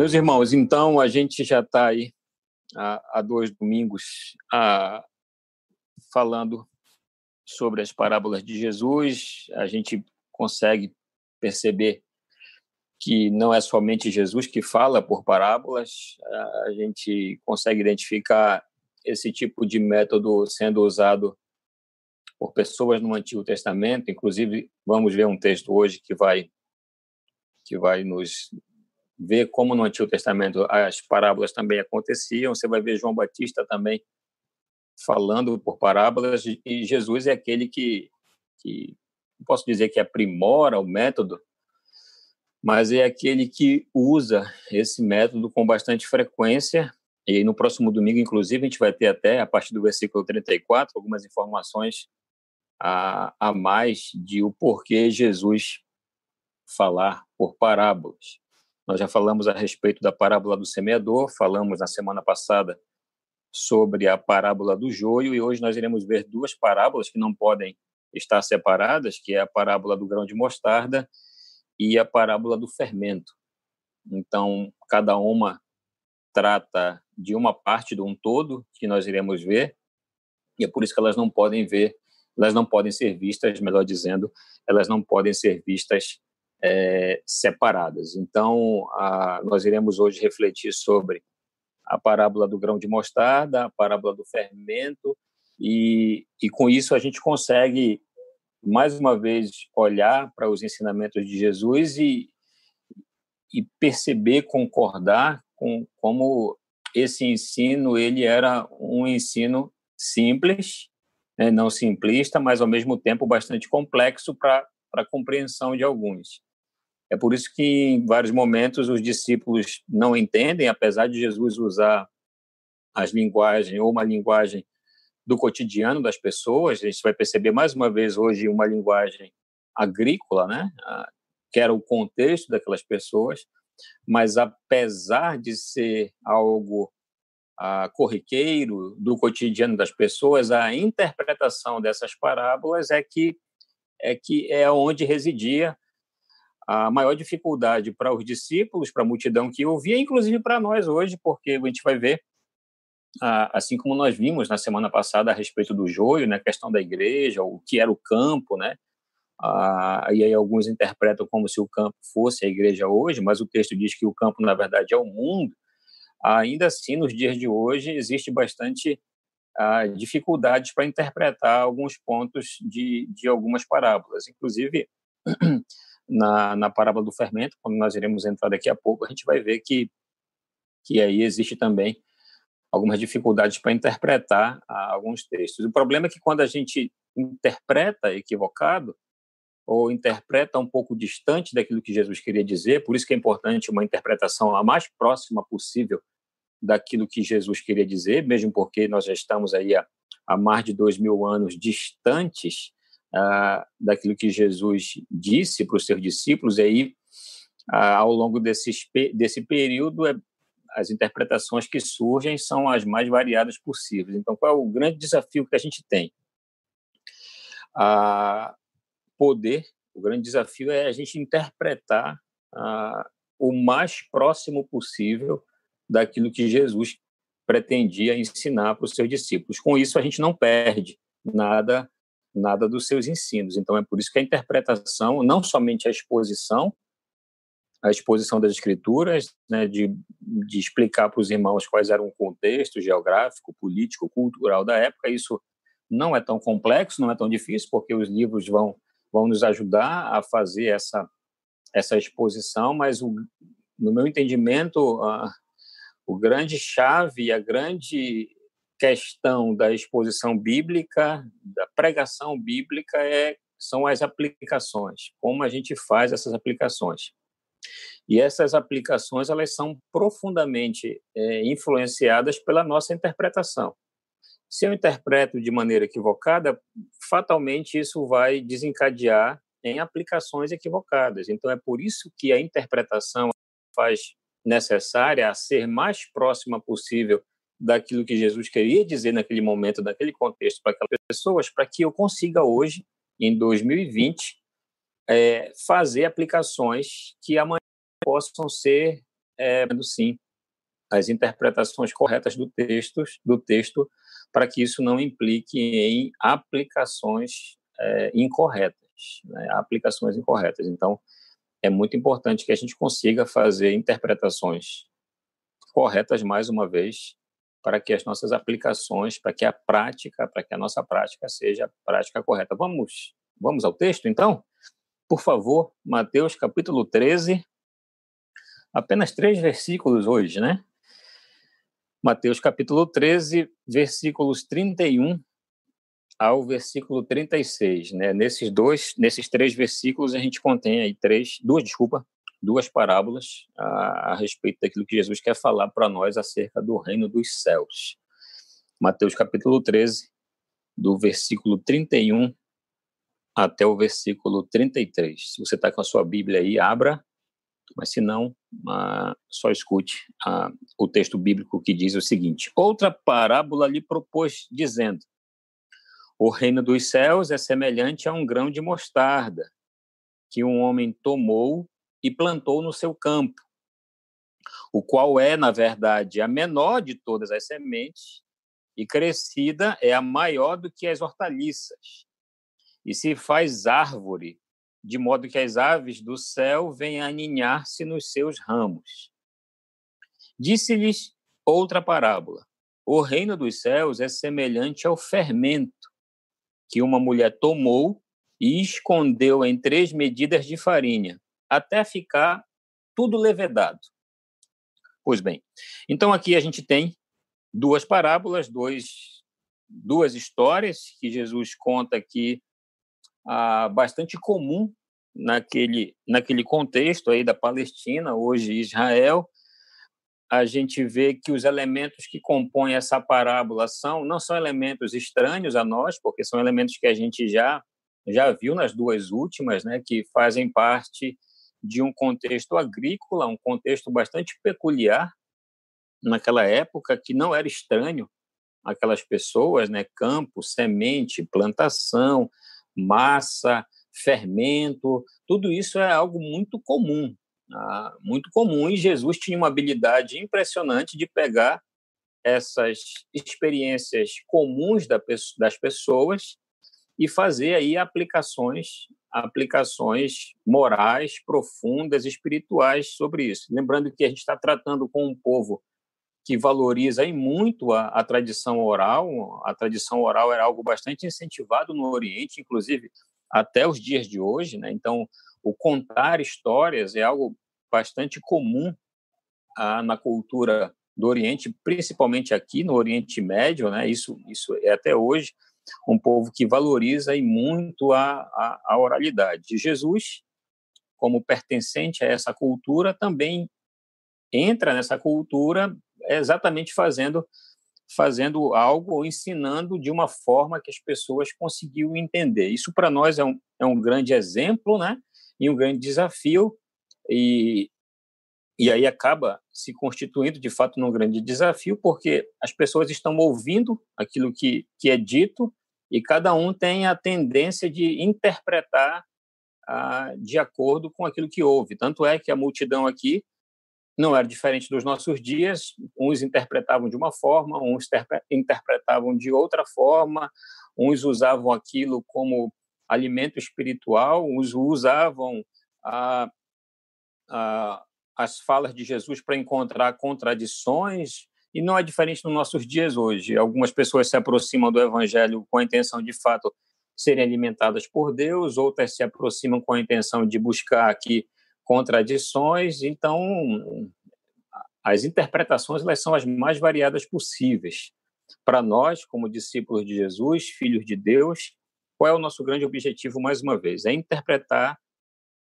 Meus irmãos, então a gente já está aí há, há, dois domingos a, falando sobre as parábolas de Jesus. A gente consegue perceber que não é somente Jesus que fala por parábolas, a gente consegue identificar esse tipo de método sendo usado por pessoas no Antigo Testamento. Inclusive, vamos ver um texto hoje que vai que vai nos ver como no Antigo Testamento as parábolas também aconteciam. Você vai ver João Batista também falando por parábolas e Jesus é aquele que, que posso dizer que aprimora o método, mas é aquele que usa esse método com bastante frequência. E no próximo domingo, inclusive, a gente vai ter até, a partir do versículo 34, algumas informações a, a mais de o porquê Jesus falar por parábolas. Nós já falamos a respeito da parábola do semeador, falamos na semana passada sobre a parábola do joio e hoje nós iremos ver duas parábolas que não podem estar separadas, que é a parábola do grão de mostarda e a parábola do fermento. Então, cada uma trata de uma parte de um todo que nós iremos ver, e é por isso que elas não podem ver, elas não podem ser vistas, melhor dizendo, elas não podem ser vistas é, separadas. Então, a, nós iremos hoje refletir sobre a parábola do grão de mostarda, a parábola do fermento, e, e com isso a gente consegue, mais uma vez, olhar para os ensinamentos de Jesus e, e perceber, concordar com como esse ensino ele era um ensino simples, né, não simplista, mas ao mesmo tempo bastante complexo para a compreensão de alguns. É por isso que, em vários momentos, os discípulos não entendem, apesar de Jesus usar as linguagens ou uma linguagem do cotidiano das pessoas. A gente vai perceber mais uma vez hoje uma linguagem agrícola, né? que era o contexto daquelas pessoas, mas apesar de ser algo ah, corriqueiro do cotidiano das pessoas, a interpretação dessas parábolas é que é que é onde residia a maior dificuldade para os discípulos, para a multidão que ouvia, inclusive para nós hoje, porque a gente vai ver, assim como nós vimos na semana passada a respeito do joio, né, a questão da igreja, o que era o campo, né, e aí alguns interpretam como se o campo fosse a igreja hoje, mas o texto diz que o campo, na verdade, é o mundo. Ainda assim, nos dias de hoje, existe bastante dificuldades para interpretar alguns pontos de, de algumas parábolas. Inclusive, na, na parábola do fermento, quando nós iremos entrar daqui a pouco, a gente vai ver que, que aí existe também algumas dificuldades para interpretar ah, alguns textos. O problema é que quando a gente interpreta equivocado, ou interpreta um pouco distante daquilo que Jesus queria dizer, por isso que é importante uma interpretação a mais próxima possível daquilo que Jesus queria dizer, mesmo porque nós já estamos aí há, há mais de dois mil anos distantes daquilo que Jesus disse para os seus discípulos, e aí, ah, ao longo desse, desse período, é, as interpretações que surgem são as mais variadas possíveis. Então, qual é o grande desafio que a gente tem? Ah, poder, o grande desafio é a gente interpretar ah, o mais próximo possível daquilo que Jesus pretendia ensinar para os seus discípulos. Com isso, a gente não perde nada nada dos seus ensinos. Então é por isso que a interpretação, não somente a exposição, a exposição das escrituras, né, de, de explicar para os irmãos quais eram o contexto geográfico, político, cultural da época, isso não é tão complexo, não é tão difícil, porque os livros vão, vão nos ajudar a fazer essa, essa exposição, mas o, no meu entendimento, a, o grande chave, a grande questão da exposição bíblica, da pregação bíblica, é, são as aplicações, como a gente faz essas aplicações. E essas aplicações elas são profundamente é, influenciadas pela nossa interpretação. Se eu interpreto de maneira equivocada, fatalmente isso vai desencadear em aplicações equivocadas. Então é por isso que a interpretação faz necessária a ser mais próxima possível daquilo que Jesus queria dizer naquele momento, naquele contexto para aquelas pessoas, para que eu consiga hoje, em 2020, é, fazer aplicações que amanhã possam ser é, sim, as interpretações corretas do texto, do texto para que isso não implique em aplicações é, incorretas, né? aplicações incorretas. Então, é muito importante que a gente consiga fazer interpretações corretas mais uma vez para que as nossas aplicações, para que a prática, para que a nossa prática seja a prática correta. Vamos, vamos ao texto, então? Por favor, Mateus capítulo 13, apenas três versículos hoje, né? Mateus capítulo 13, versículos 31 ao versículo 36, né? Nesses dois, nesses três versículos a gente contém aí três, duas, desculpa, duas parábolas a, a respeito daquilo que Jesus quer falar para nós acerca do reino dos céus. Mateus capítulo 13, do versículo 31 até o versículo 33. Se você está com a sua Bíblia aí, abra, mas se não, uh, só escute uh, o texto bíblico que diz o seguinte: Outra parábola lhe propôs, dizendo: O reino dos céus é semelhante a um grão de mostarda que um homem tomou e plantou no seu campo, o qual é, na verdade, a menor de todas as sementes, e crescida é a maior do que as hortaliças, e se faz árvore, de modo que as aves do céu venham aninhar-se nos seus ramos. Disse-lhes outra parábola: O reino dos céus é semelhante ao fermento que uma mulher tomou e escondeu em três medidas de farinha até ficar tudo levedado. Pois bem, então aqui a gente tem duas parábolas, dois, duas histórias que Jesus conta aqui ah, bastante comum naquele, naquele contexto aí da Palestina, hoje Israel. A gente vê que os elementos que compõem essa parábola são não são elementos estranhos a nós, porque são elementos que a gente já já viu nas duas últimas, né, que fazem parte de um contexto agrícola, um contexto bastante peculiar naquela época, que não era estranho aquelas pessoas, né? Campo, semente, plantação, massa, fermento, tudo isso é algo muito comum, ah, muito comum. E Jesus tinha uma habilidade impressionante de pegar essas experiências comuns das pessoas e fazer aí aplicações aplicações morais profundas, espirituais sobre isso. Lembrando que a gente está tratando com um povo que valoriza aí muito a, a, tradição oral. A tradição oral era algo bastante incentivado no Oriente, inclusive até os dias de hoje. Né? Então, o contar histórias é algo bastante comum ah, na cultura do Oriente, principalmente aqui no Oriente Médio. Né? Isso, isso é até hoje um povo que valoriza e muito a, a, a oralidade. Jesus, como pertencente a essa cultura, também entra nessa cultura exatamente fazendo fazendo algo ou ensinando de uma forma que as pessoas conseguiam entender. Isso para nós é um, é um grande exemplo, né? E um grande desafio e e aí acaba se constituindo de fato num grande desafio porque as pessoas estão ouvindo aquilo que que é dito e cada um tem a tendência de interpretar ah, de acordo com aquilo que houve. Tanto é que a multidão aqui não era diferente dos nossos dias, uns interpretavam de uma forma, uns interpretavam de outra forma, uns usavam aquilo como alimento espiritual, uns usavam a, a, as falas de Jesus para encontrar contradições, e não é diferente nos nossos dias hoje. Algumas pessoas se aproximam do evangelho com a intenção de fato serem alimentadas por Deus, outras se aproximam com a intenção de buscar aqui contradições. Então, as interpretações elas são as mais variadas possíveis. Para nós, como discípulos de Jesus, filhos de Deus, qual é o nosso grande objetivo mais uma vez? É interpretar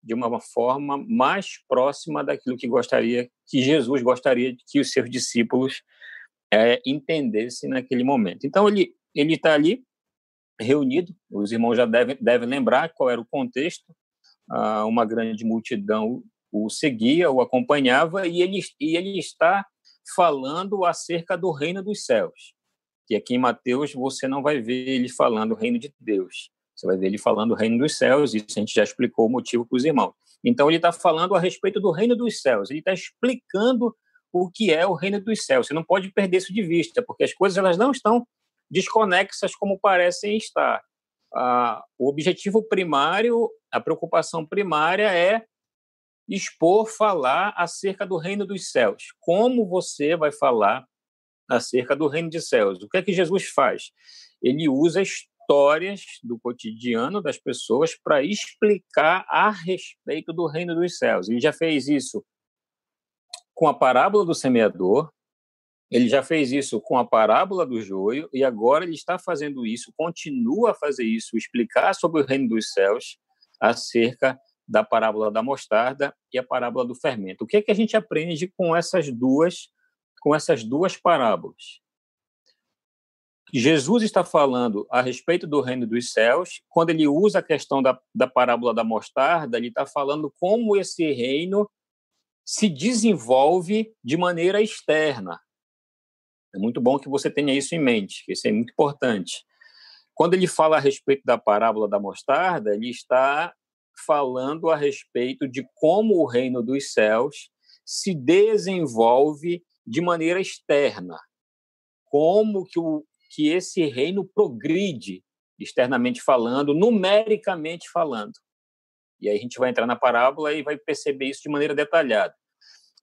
de uma forma mais próxima daquilo que gostaria, que Jesus gostaria que os seus discípulos é, entendessem naquele momento. Então ele ele está ali reunido. Os irmãos já devem devem lembrar qual era o contexto. Ah, uma grande multidão o seguia, o acompanhava e ele e ele está falando acerca do reino dos céus. Que aqui em Mateus você não vai ver ele falando o reino de Deus. Você vai ver ele falando do reino dos céus, isso a gente já explicou o motivo para os irmãos. Então, ele está falando a respeito do reino dos céus, ele está explicando o que é o reino dos céus. Você não pode perder isso de vista, porque as coisas elas não estão desconexas como parecem estar. Ah, o objetivo primário, a preocupação primária é expor, falar acerca do reino dos céus. Como você vai falar acerca do reino dos céus? O que é que Jesus faz? Ele usa histórias do cotidiano das pessoas para explicar a respeito do reino dos céus. Ele já fez isso com a parábola do semeador, ele já fez isso com a parábola do joio e agora ele está fazendo isso, continua a fazer isso, explicar sobre o reino dos céus acerca da parábola da mostarda e a parábola do fermento. O que é que a gente aprende com essas duas com essas duas parábolas? Jesus está falando a respeito do reino dos céus. Quando ele usa a questão da, da parábola da mostarda, ele está falando como esse reino se desenvolve de maneira externa. É muito bom que você tenha isso em mente, que isso é muito importante. Quando ele fala a respeito da parábola da mostarda, ele está falando a respeito de como o reino dos céus se desenvolve de maneira externa, como que, o, que esse reino progride externamente falando, numericamente falando. E aí a gente vai entrar na parábola e vai perceber isso de maneira detalhada.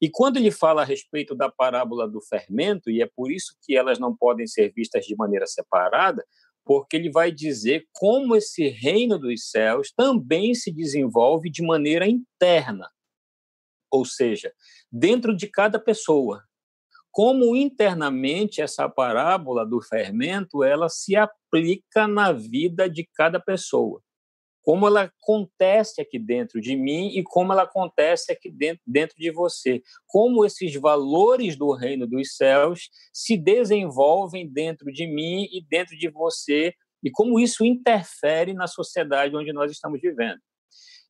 E quando ele fala a respeito da parábola do fermento, e é por isso que elas não podem ser vistas de maneira separada, porque ele vai dizer como esse reino dos céus também se desenvolve de maneira interna, ou seja, dentro de cada pessoa. Como internamente essa parábola do fermento ela se aplica na vida de cada pessoa como ela acontece aqui dentro de mim e como ela acontece aqui dentro, dentro de você. Como esses valores do reino dos céus se desenvolvem dentro de mim e dentro de você e como isso interfere na sociedade onde nós estamos vivendo.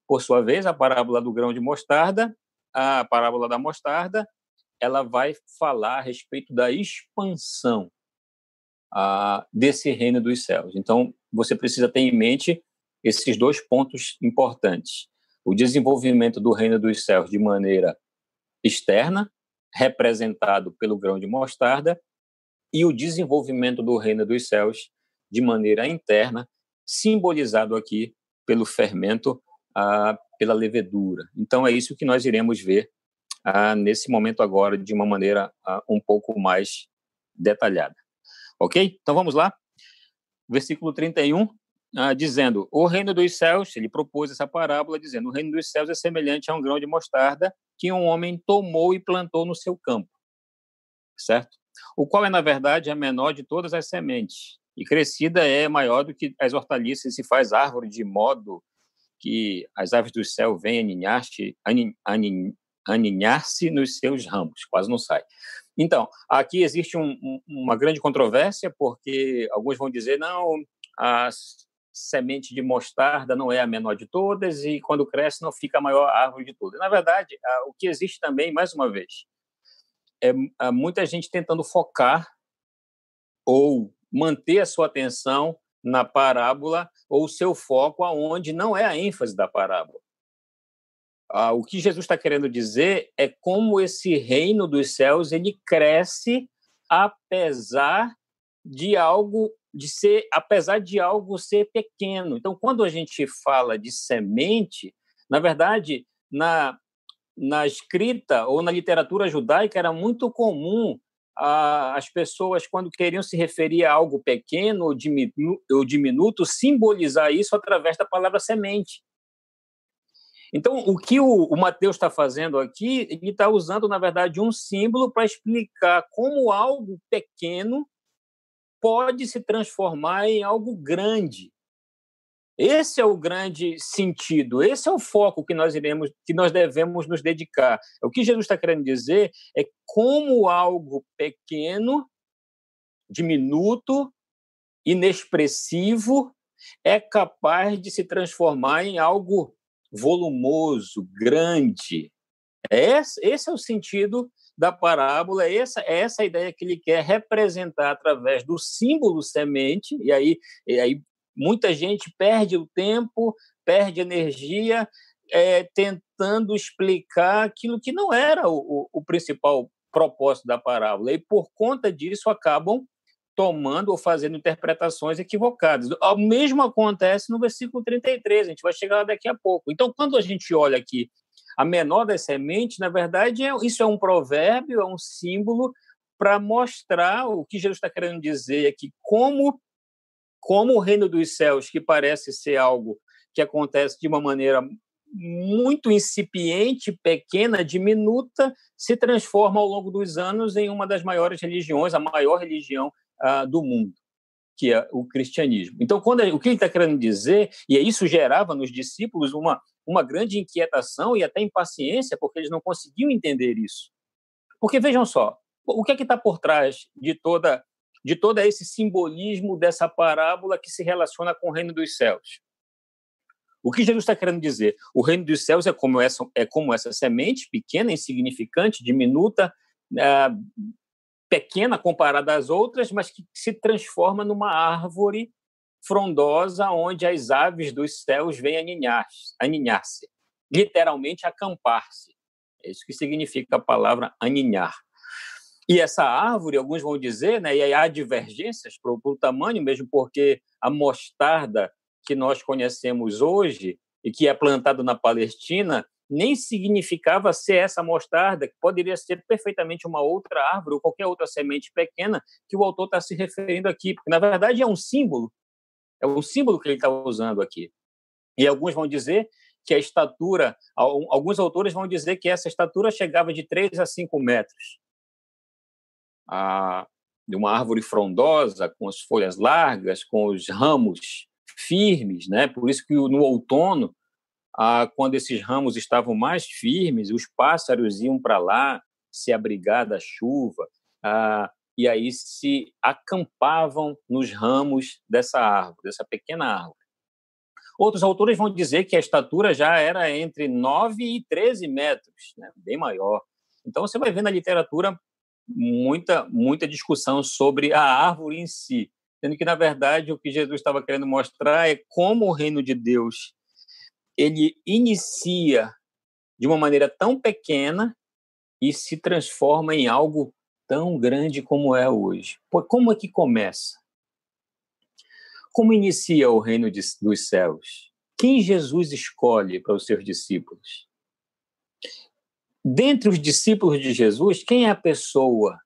Por sua vez, a parábola do grão de mostarda, a parábola da mostarda, ela vai falar a respeito da expansão ah, desse reino dos céus. Então, você precisa ter em mente esses dois pontos importantes. O desenvolvimento do reino dos céus de maneira externa, representado pelo grão de mostarda, e o desenvolvimento do reino dos céus de maneira interna, simbolizado aqui pelo fermento, ah, pela levedura. Então é isso que nós iremos ver ah, nesse momento agora de uma maneira ah, um pouco mais detalhada. Ok? Então vamos lá. Versículo 31 ah, dizendo: O reino dos céus, ele propôs essa parábola, dizendo: O reino dos céus é semelhante a um grão de mostarda que um homem tomou e plantou no seu campo. Certo? O qual é, na verdade, a menor de todas as sementes. E crescida é maior do que as hortaliças, e se faz árvore de modo que as aves do céu vêm aninhar-se aninhar nos seus ramos. Quase não sai. Então, aqui existe um, um, uma grande controvérsia, porque alguns vão dizer, não, as semente de mostarda não é a menor de todas e quando cresce não fica a maior árvore de todas. Na verdade, o que existe também, mais uma vez, é muita gente tentando focar ou manter a sua atenção na parábola ou o seu foco aonde não é a ênfase da parábola. O que Jesus está querendo dizer é como esse reino dos céus ele cresce apesar de algo de ser, apesar de algo ser pequeno. Então, quando a gente fala de semente, na verdade, na, na escrita ou na literatura judaica era muito comum ah, as pessoas, quando queriam se referir a algo pequeno ou, diminu ou diminuto, simbolizar isso através da palavra semente. Então, o que o, o Mateus está fazendo aqui, ele está usando, na verdade, um símbolo para explicar como algo pequeno pode se transformar em algo grande. Esse é o grande sentido, esse é o foco que nós iremos, que nós devemos nos dedicar. O que Jesus está querendo dizer é como algo pequeno, diminuto, inexpressivo é capaz de se transformar em algo volumoso, grande. Esse, esse é o sentido da parábola, é essa, é essa ideia que ele quer representar através do símbolo semente, e aí, e aí muita gente perde o tempo, perde energia é, tentando explicar aquilo que não era o, o, principal propósito da parábola. E, por conta disso, acabam tomando ou fazendo interpretações equivocadas. O mesmo acontece no versículo 33, a gente vai chegar lá daqui a pouco. Então, quando a gente olha aqui a menor das sementes, na verdade, é, isso é um provérbio, é um símbolo para mostrar o que Jesus está querendo dizer aqui, como, como o reino dos céus, que parece ser algo que acontece de uma maneira muito incipiente, pequena, diminuta, se transforma ao longo dos anos em uma das maiores religiões, a maior religião uh, do mundo, que é o cristianismo. Então, quando o que ele está querendo dizer, e isso gerava nos discípulos uma, uma grande inquietação e até impaciência, porque eles não conseguiam entender isso. Porque vejam só, o que é que está por trás de toda de todo esse simbolismo dessa parábola que se relaciona com o reino dos céus? O que Jesus está querendo dizer? O reino dos céus é como essa, é como essa semente pequena, insignificante, diminuta, uh, pequena comparada às outras, mas que se transforma numa árvore frondosa onde as aves dos céus vêm aninhar-se, aninhar literalmente acampar-se. É isso que significa a palavra aninhar. E essa árvore, alguns vão dizer, né, e há divergências para o tamanho, mesmo porque a mostarda que nós conhecemos hoje e que é plantada na Palestina nem significava ser essa mostarda, que poderia ser perfeitamente uma outra árvore ou qualquer outra semente pequena que o autor está se referindo aqui, porque na verdade é um símbolo, é um símbolo que ele está usando aqui. E alguns vão dizer que a estatura, alguns autores vão dizer que essa estatura chegava de 3 a 5 metros. Ah, de uma árvore frondosa, com as folhas largas, com os ramos firmes, né? Por isso que no outono, ah, quando esses ramos estavam mais firmes, os pássaros iam para lá se abrigar da chuva, ah, e aí se acampavam nos ramos dessa árvore, dessa pequena árvore. Outros autores vão dizer que a estatura já era entre 9 e 13 metros, né? bem maior. Então você vai ver na literatura muita muita discussão sobre a árvore em si sendo que na verdade o que Jesus estava querendo mostrar é como o reino de Deus ele inicia de uma maneira tão pequena e se transforma em algo tão grande como é hoje. Como é que começa? Como inicia o reino de, dos céus? Quem Jesus escolhe para os seus discípulos? Dentre os discípulos de Jesus, quem é a pessoa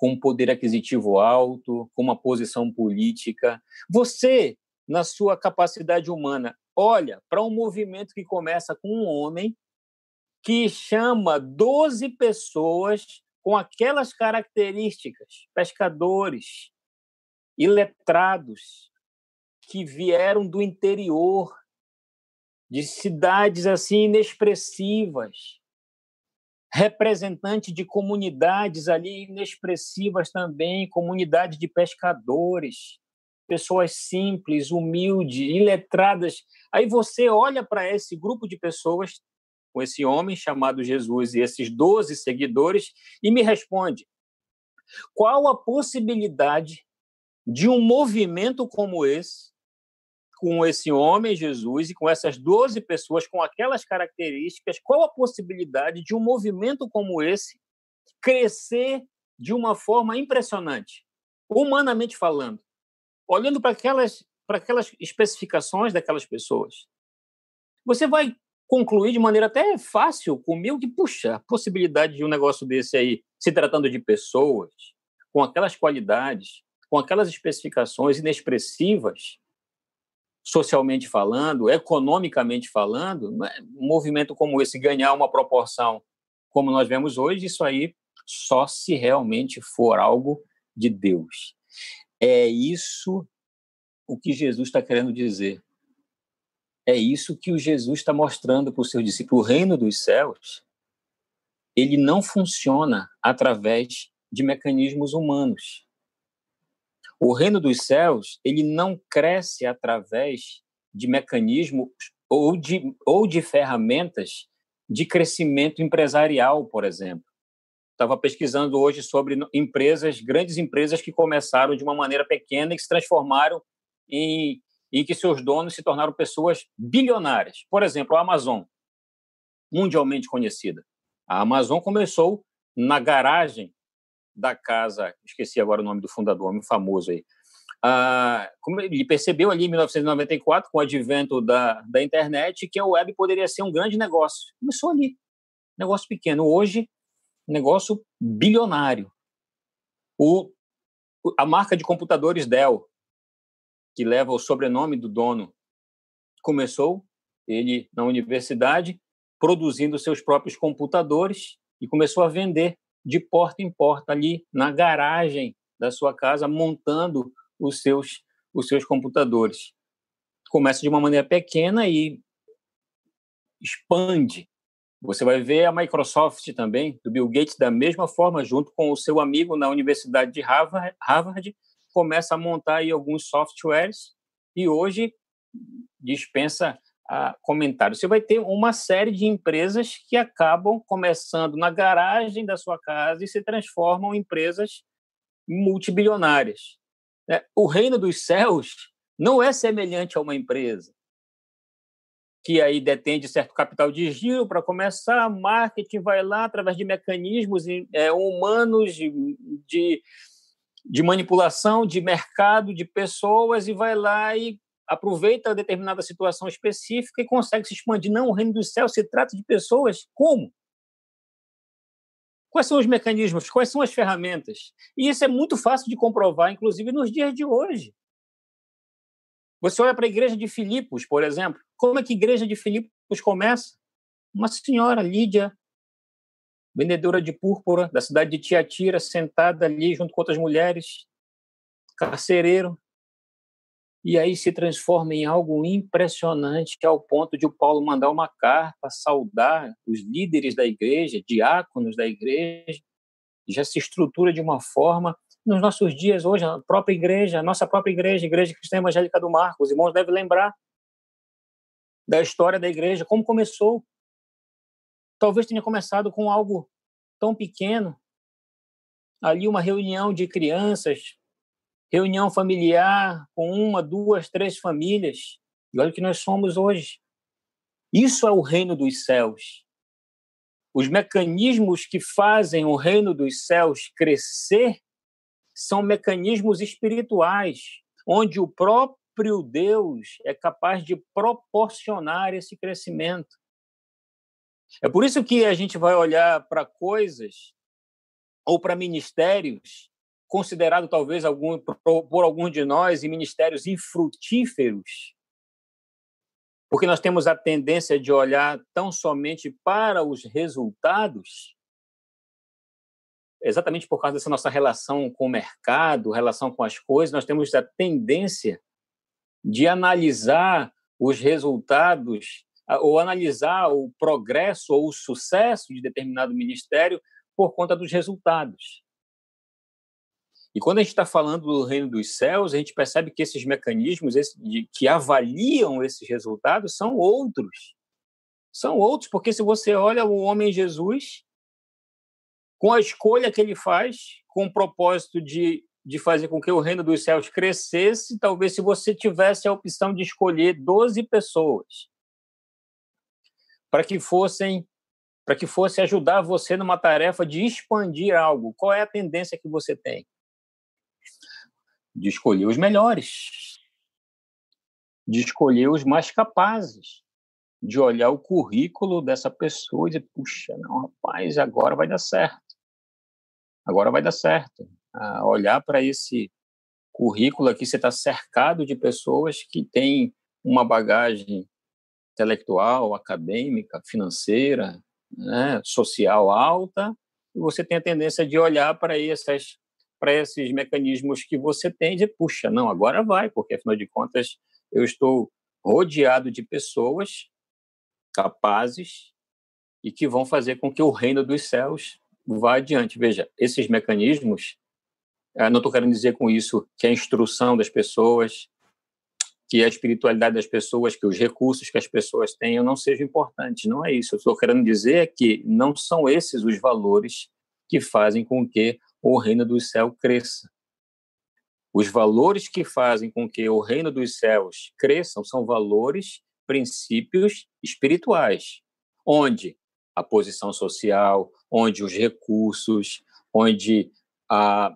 com um poder aquisitivo alto, com uma posição política. Você, na sua capacidade humana, olha para um movimento que começa com um homem que chama 12 pessoas com aquelas características, pescadores, iletrados, que vieram do interior, de cidades assim inexpressivas, representante de comunidades ali inexpressivas também, comunidade de pescadores, pessoas simples, humildes, iletradas. Aí você olha para esse grupo de pessoas, com esse homem chamado Jesus e esses doze seguidores, e me responde: qual a possibilidade de um movimento como esse com esse homem, Jesus, e com essas 12 pessoas com aquelas características, qual a possibilidade de um movimento como esse crescer de uma forma impressionante, humanamente falando? Olhando para aquelas, para aquelas especificações daquelas pessoas, você vai concluir de maneira até fácil comigo que, puxa, a possibilidade de um negócio desse aí, se tratando de pessoas, com aquelas qualidades, com aquelas especificações inexpressivas, socialmente falando, economicamente falando, né, um movimento como esse ganhar uma proporção como nós vemos hoje, isso aí só se realmente for algo de Deus. É isso o que Jesus está querendo dizer. É isso que o Jesus está mostrando para o seu discípulo. O reino dos céus, ele não funciona através de mecanismos humanos. O reino dos céus, ele não cresce através de mecanismos ou de, ou de ferramentas de crescimento empresarial, por exemplo. Estava pesquisando hoje sobre empresas, grandes empresas que começaram de uma maneira pequena e que se transformaram em, em que seus donos se tornaram pessoas bilionárias. Por exemplo, a Amazon, mundialmente conhecida. A Amazon começou na garagem da casa, esqueci agora o nome do fundador, homem famoso aí. Ah, ele percebeu ali em 1994, com o advento da, da internet, que a web poderia ser um grande negócio. Começou ali, negócio pequeno. Hoje, negócio bilionário. O, a marca de computadores Dell, que leva o sobrenome do dono, começou ele na universidade produzindo seus próprios computadores e começou a vender de porta em porta ali na garagem da sua casa, montando os seus os seus computadores. Começa de uma maneira pequena e expande. Você vai ver a Microsoft também, do Bill Gates, da mesma forma, junto com o seu amigo na Universidade de Harvard, começa a montar aí alguns softwares e hoje dispensa a comentário. Você vai ter uma série de empresas que acabam começando na garagem da sua casa e se transformam em empresas multibilionárias. É, o reino dos céus não é semelhante a uma empresa que aí detém de certo capital de giro para começar, marketing vai lá através de mecanismos é, humanos de, de, de manipulação de mercado, de pessoas e vai lá e aproveita determinada situação específica e consegue se expandir. Não, o reino dos céus se trata de pessoas. Como? Quais são os mecanismos? Quais são as ferramentas? E isso é muito fácil de comprovar, inclusive nos dias de hoje. Você olha para a igreja de Filipos, por exemplo. Como é que a igreja de Filipos começa? Uma senhora, Lídia, vendedora de púrpura da cidade de Tiatira, sentada ali junto com outras mulheres, carcereiro, e aí se transforma em algo impressionante ao ponto de o Paulo mandar uma carta saudar os líderes da igreja, diáconos da igreja, já se estrutura de uma forma nos nossos dias hoje a própria igreja, a nossa própria igreja, a Igreja Cristã Evangélica do Marcos, os irmãos devem lembrar da história da igreja, como começou. Talvez tenha começado com algo tão pequeno, ali uma reunião de crianças reunião familiar com uma, duas, três famílias. E olha o que nós somos hoje. Isso é o reino dos céus. Os mecanismos que fazem o reino dos céus crescer são mecanismos espirituais, onde o próprio Deus é capaz de proporcionar esse crescimento. É por isso que a gente vai olhar para coisas ou para ministérios considerado talvez algum, por, alguns de nós em ministérios infrutíferos, porque nós temos a tendência de olhar tão somente para os resultados, exatamente por causa dessa nossa relação com o mercado, relação com as coisas, nós temos a tendência de analisar os resultados ou analisar o progresso ou o sucesso de determinado ministério por conta dos resultados. E quando a gente está falando do reino dos céus, a gente percebe que esses mecanismos que avaliam esses resultados são outros. São outros, porque se você olha o homem Jesus, com a escolha que ele faz, com o propósito de, de fazer com que o reino dos céus crescesse, talvez se você tivesse a opção de escolher 12 pessoas para que fossem para que fosse ajudar você numa tarefa de expandir algo, qual é a tendência que você tem? de escolher os melhores, de escolher os mais capazes, de olhar o currículo dessa pessoa e dizer, puxa, não, rapaz, agora vai dar certo. Agora vai dar certo. Ah, olhar para esse currículo aqui, você está cercado de pessoas que têm uma bagagem intelectual, acadêmica, financeira, né, social alta, e você tem a tendência de olhar para essas para esses mecanismos que você tem de, puxa, não, agora vai, porque afinal de contas eu estou rodeado de pessoas capazes e que vão fazer com que o reino dos céus vá adiante. Veja, esses mecanismos, eh, não estou querendo dizer com isso que a instrução das pessoas, que a espiritualidade das pessoas, que os recursos que as pessoas tenham não sejam importantes. Não é isso. Eu estou querendo dizer que não são esses os valores que fazem com que o reino do céu cresça. Os valores que fazem com que o reino dos céus cresçam são valores, princípios espirituais, onde a posição social, onde os recursos, onde a,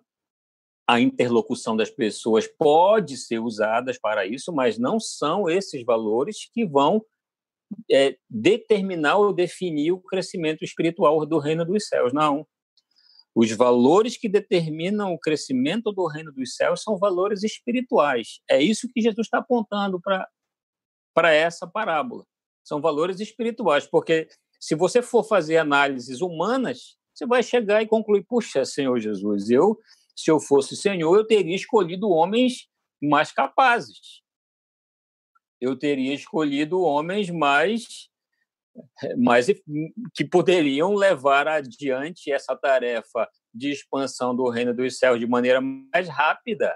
a interlocução das pessoas pode ser usadas para isso, mas não são esses valores que vão é, determinar ou definir o crescimento espiritual do reino dos céus. Não. Os valores que determinam o crescimento do reino dos céus são valores espirituais. É isso que Jesus está apontando para essa parábola. São valores espirituais, porque se você for fazer análises humanas, você vai chegar e concluir: puxa, Senhor Jesus, eu, se eu fosse Senhor, eu teria escolhido homens mais capazes. Eu teria escolhido homens mais mas que poderiam levar adiante essa tarefa de expansão do reino dos céus de maneira mais rápida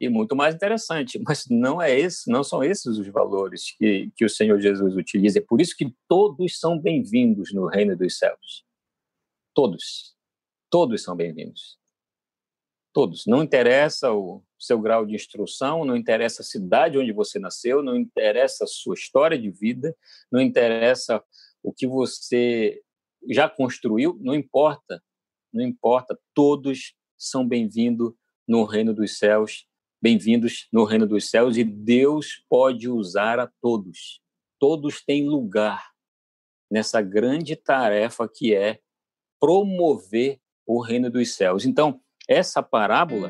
e muito mais interessante. Mas não é esse, não são esses os valores que, que o Senhor Jesus utiliza. É por isso que todos são bem-vindos no reino dos céus. Todos, todos são bem-vindos. Todos. Não interessa o seu grau de instrução, não interessa a cidade onde você nasceu, não interessa a sua história de vida, não interessa o que você já construiu, não importa, não importa, todos são bem-vindos no reino dos céus, bem-vindos no reino dos céus e Deus pode usar a todos. Todos têm lugar nessa grande tarefa que é promover o reino dos céus. Então, essa parábola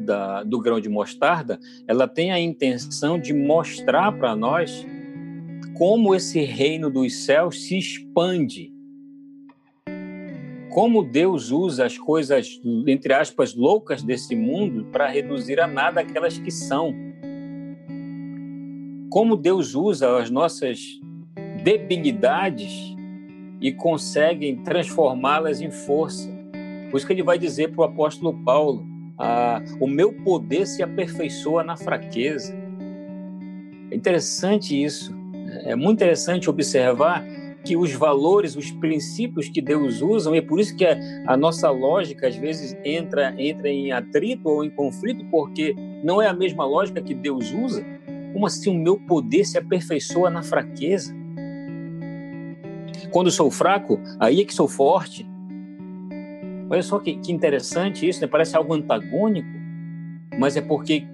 da, do grão de mostarda, ela tem a intenção de mostrar para nós como esse reino dos céus se expande. Como Deus usa as coisas, entre aspas, loucas desse mundo para reduzir a nada aquelas que são. Como Deus usa as nossas debilidades e consegue transformá-las em força. Por isso que ele vai dizer para o apóstolo Paulo: ah, o meu poder se aperfeiçoa na fraqueza. É interessante isso é muito interessante observar que os valores, os princípios que Deus usa, e é por isso que a, a, nossa lógica às vezes entra, entra em atrito ou em conflito, porque não é a mesma lógica que Deus usa. Como assim o meu poder se aperfeiçoa na fraqueza? Quando sou fraco, aí é que sou forte. Olha só que, que interessante isso, né? parece algo antagônico, mas é porque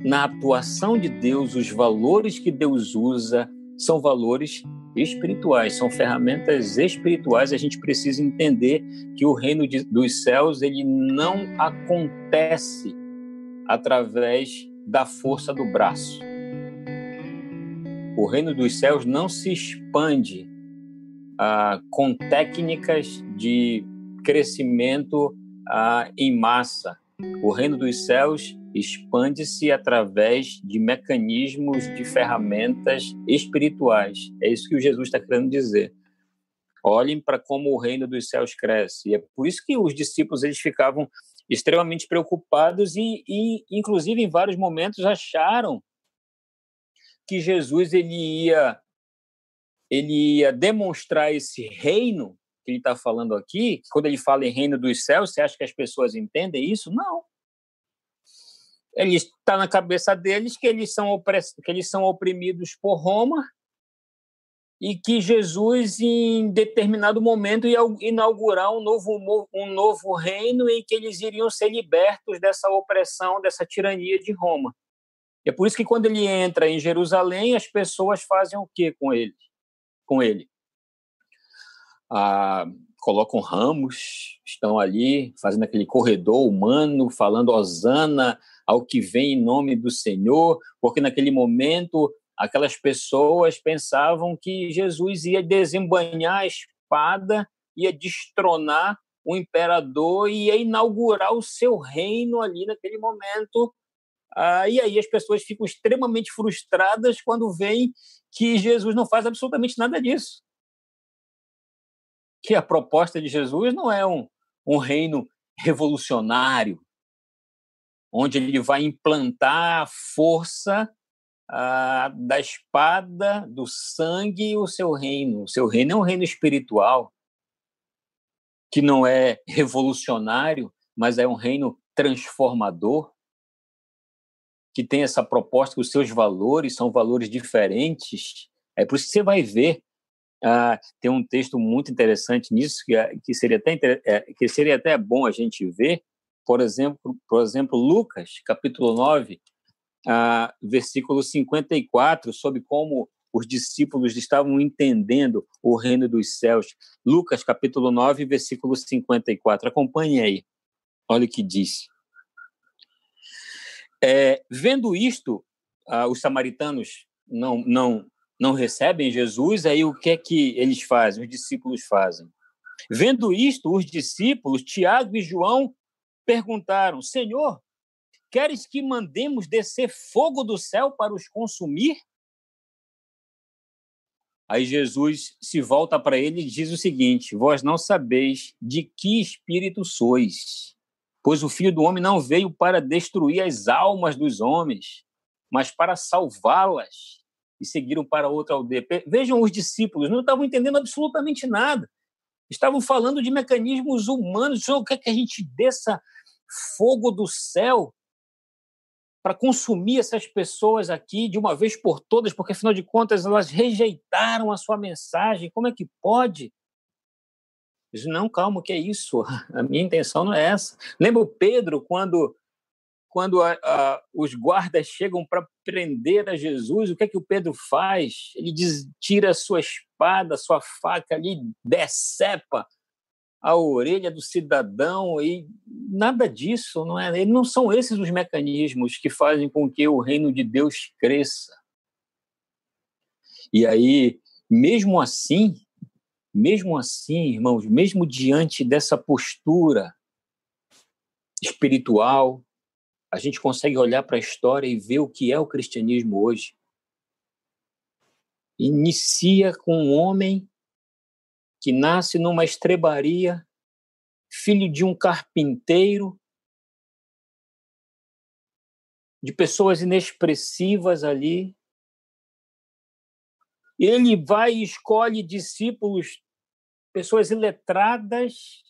na atuação de Deus, os valores que Deus usa, são valores espirituais, são ferramentas espirituais. A gente precisa entender que o reino de, dos céus ele não acontece através da força do braço. O reino dos céus não se expande ah, com técnicas de crescimento ah, em massa. O reino dos céus expande-se através de mecanismos, de ferramentas espirituais. É isso que o Jesus está querendo dizer. Olhem para como o reino dos céus cresce. E é por isso que os discípulos eles ficavam extremamente preocupados e, e inclusive, em vários momentos acharam que Jesus ele ia, ele ia demonstrar esse reino que ele está falando aqui. Quando ele fala em reino dos céus, você acha que as pessoas entendem isso? Não ele está na cabeça deles que eles são opress... que eles são oprimidos por Roma e que Jesus em determinado momento ia inaugurar um novo um novo reino em que eles iriam ser libertos dessa opressão, dessa tirania de Roma. E é por isso que quando ele entra em Jerusalém, as pessoas fazem o que com ele? Com ele? Ah, colocam ramos, estão ali fazendo aquele corredor humano, falando Osana ao que vem em nome do Senhor, porque naquele momento aquelas pessoas pensavam que Jesus ia desembanhar a espada, ia destronar o imperador e ia inaugurar o seu reino ali naquele momento. Ah, e aí as pessoas ficam extremamente frustradas quando veem que Jesus não faz absolutamente nada disso. Que a proposta de Jesus não é um, um reino revolucionário, onde ele vai implantar a força ah, da espada, do sangue, o seu reino. O seu reino é um reino espiritual, que não é revolucionário, mas é um reino transformador. que tem essa proposta, que os seus valores são valores diferentes. É por isso que você vai ver ah, tem um texto muito interessante nisso que, é, que seria até é, que seria até bom a gente ver, por exemplo, por exemplo, Lucas, capítulo 9, ah, versículo 54, sobre como os discípulos estavam entendendo o reino dos céus. Lucas, capítulo 9, versículo 54. Acompanhe aí. Olha o que diz. É, vendo isto, ah, os samaritanos não, não, não recebem Jesus, aí o que é que eles fazem, os discípulos fazem? Vendo isto, os discípulos, Tiago e João, perguntaram: Senhor, queres que mandemos descer fogo do céu para os consumir? Aí Jesus se volta para ele e diz o seguinte: Vós não sabeis de que espírito sois, pois o filho do homem não veio para destruir as almas dos homens, mas para salvá-las e seguiram para outra aldeia. Vejam os discípulos, não estavam entendendo absolutamente nada. Estavam falando de mecanismos humanos. Senhor, quer que a gente desça fogo do céu para consumir essas pessoas aqui de uma vez por todas, porque afinal de contas elas rejeitaram a sua mensagem. Como é que pode? Não, calma, o que é isso? A minha intenção não é essa. Lembra o Pedro quando quando a, a, os guardas chegam para prender a Jesus, o que é que o Pedro faz? Ele diz, tira a sua espada, sua faca ali, decepa a orelha do cidadão e nada disso, não é? Não são esses os mecanismos que fazem com que o reino de Deus cresça. E aí, mesmo assim, mesmo assim, irmãos, mesmo diante dessa postura espiritual, a gente consegue olhar para a história e ver o que é o cristianismo hoje. Inicia com um homem que nasce numa estrebaria, filho de um carpinteiro, de pessoas inexpressivas ali. Ele vai e escolhe discípulos, pessoas iletradas,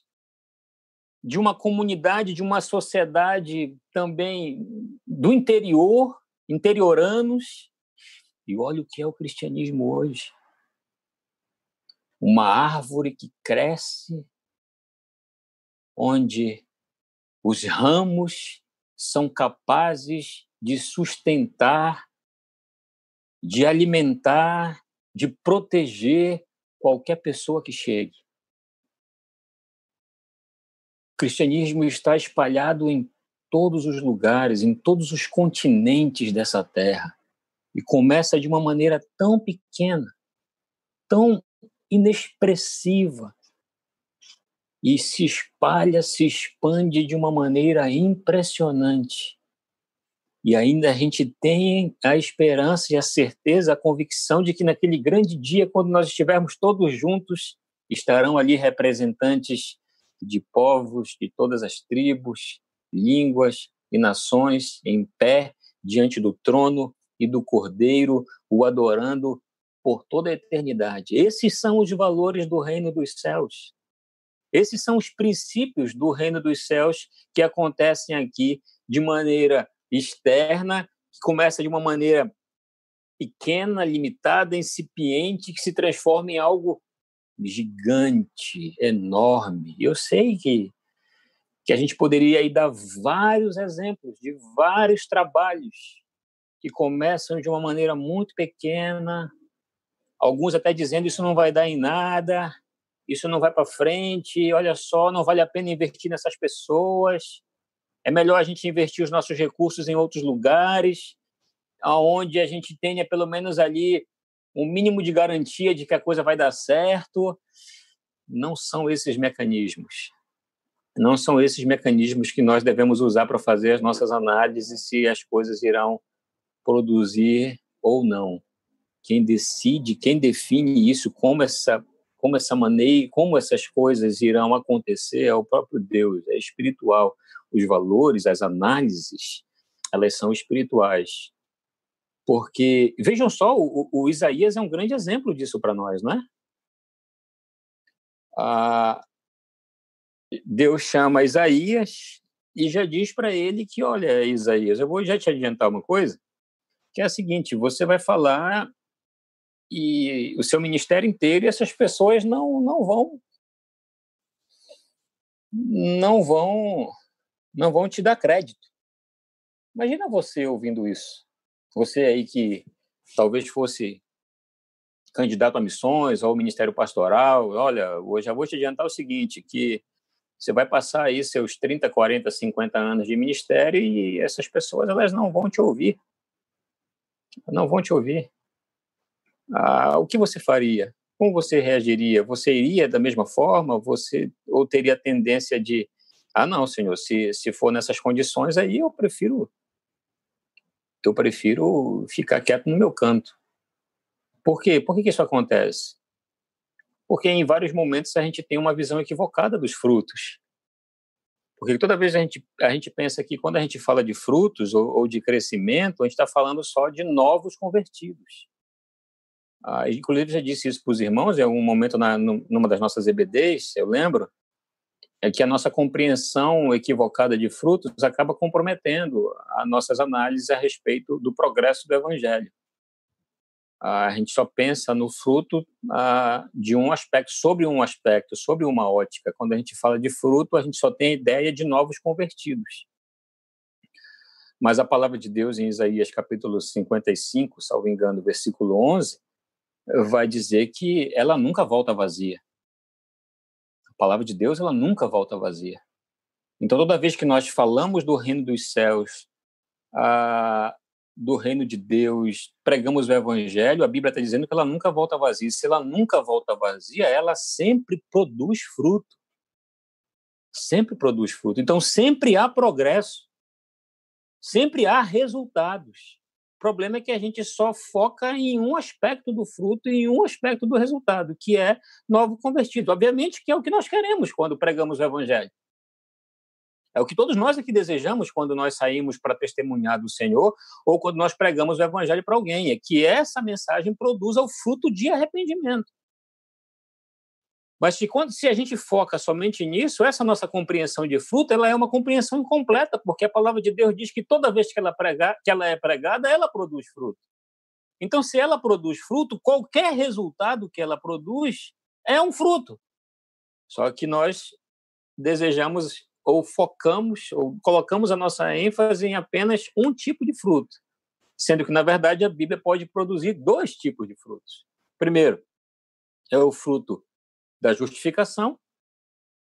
de uma comunidade, de uma sociedade também do interior, interioranos. E olha o que é o cristianismo hoje. Uma árvore que cresce, onde os ramos são capazes de sustentar, de alimentar, de proteger qualquer pessoa que chegue cristianismo está espalhado em todos os lugares, em todos os continentes dessa terra. E começa de uma maneira tão pequena, tão inexpressiva, e se espalha, se expande de uma maneira impressionante. E ainda a gente tem a esperança e a certeza, a convicção de que naquele grande dia, quando nós estivermos todos juntos, estarão ali representantes de povos, de todas as tribos, línguas e nações em pé diante do trono e do Cordeiro, o adorando por toda a eternidade. Esses são os valores do reino dos céus. Esses são os princípios do reino dos céus que acontecem aqui de maneira externa, que começa de uma maneira pequena, limitada, incipiente, que se transforma em algo gigante, enorme. Eu sei que, que a gente poderia aí dar vários exemplos de vários trabalhos que começam de uma maneira muito pequena, alguns até dizendo isso não vai dar em nada, isso não vai para frente, olha só, não vale a pena investir nessas pessoas, é melhor a gente investir os nossos recursos em outros lugares, aonde a gente tenha pelo menos ali um mínimo de garantia de que a coisa vai dar certo. Não são esses mecanismos. Não são esses mecanismos que nós devemos usar para fazer as nossas análises se as coisas irão produzir ou não. Quem decide, quem define isso, como essa, como essa maneira, como essas coisas irão acontecer é o próprio Deus, é espiritual. Os valores, as análises, elas são espirituais. Porque, vejam só, o, o Isaías é um grande exemplo disso para nós, não é? Ah, Deus chama Isaías e já diz para ele que, olha, Isaías, eu vou já te adiantar uma coisa, que é a seguinte: você vai falar e o seu ministério inteiro e essas pessoas não não vão não vão não vão te dar crédito. Imagina você ouvindo isso. Você aí que talvez fosse candidato a missões ou ministério pastoral, olha, eu já vou te adiantar o seguinte, que você vai passar aí seus 30, 40, 50 anos de ministério e essas pessoas elas não vão te ouvir. Não vão te ouvir. Ah, o que você faria? Como você reagiria? Você iria da mesma forma? Você ou teria a tendência de, ah, não, senhor, se, se for nessas condições aí eu prefiro eu prefiro ficar quieto no meu canto. Por quê? Por que, que isso acontece? Porque em vários momentos a gente tem uma visão equivocada dos frutos. Porque toda vez a gente, a gente pensa que quando a gente fala de frutos ou, ou de crescimento, a gente está falando só de novos convertidos. Ah, inclusive, já disse isso para os irmãos, em algum momento na, numa das nossas EBDs, eu lembro, é que a nossa compreensão equivocada de frutos acaba comprometendo as nossas análises a respeito do progresso do evangelho. A gente só pensa no fruto ah, de um aspecto, sobre um aspecto, sobre uma ótica. Quando a gente fala de fruto, a gente só tem a ideia de novos convertidos. Mas a palavra de Deus em Isaías capítulo 55, salvo engano, versículo 11, vai dizer que ela nunca volta vazia palavra de Deus ela nunca volta vazia. Então, toda vez que nós falamos do reino dos céus, ah, do reino de Deus, pregamos o evangelho, a Bíblia está dizendo que ela nunca volta vazia. Se ela nunca volta vazia, ela sempre produz fruto. Sempre produz fruto. Então, sempre há progresso. Sempre há resultados problema é que a gente só foca em um aspecto do fruto e em um aspecto do resultado, que é novo convertido. Obviamente que é o que nós queremos quando pregamos o evangelho. É o que todos nós aqui desejamos quando nós saímos para testemunhar do Senhor ou quando nós pregamos o evangelho para alguém, é que essa mensagem produza o fruto de arrependimento. Mas se, quando, se a gente foca somente nisso, essa nossa compreensão de fruto ela é uma compreensão incompleta, porque a palavra de Deus diz que toda vez que ela, prega, que ela é pregada, ela produz fruto. Então, se ela produz fruto, qualquer resultado que ela produz é um fruto. Só que nós desejamos ou focamos ou colocamos a nossa ênfase em apenas um tipo de fruto, sendo que, na verdade, a Bíblia pode produzir dois tipos de frutos. Primeiro, é o fruto da justificação,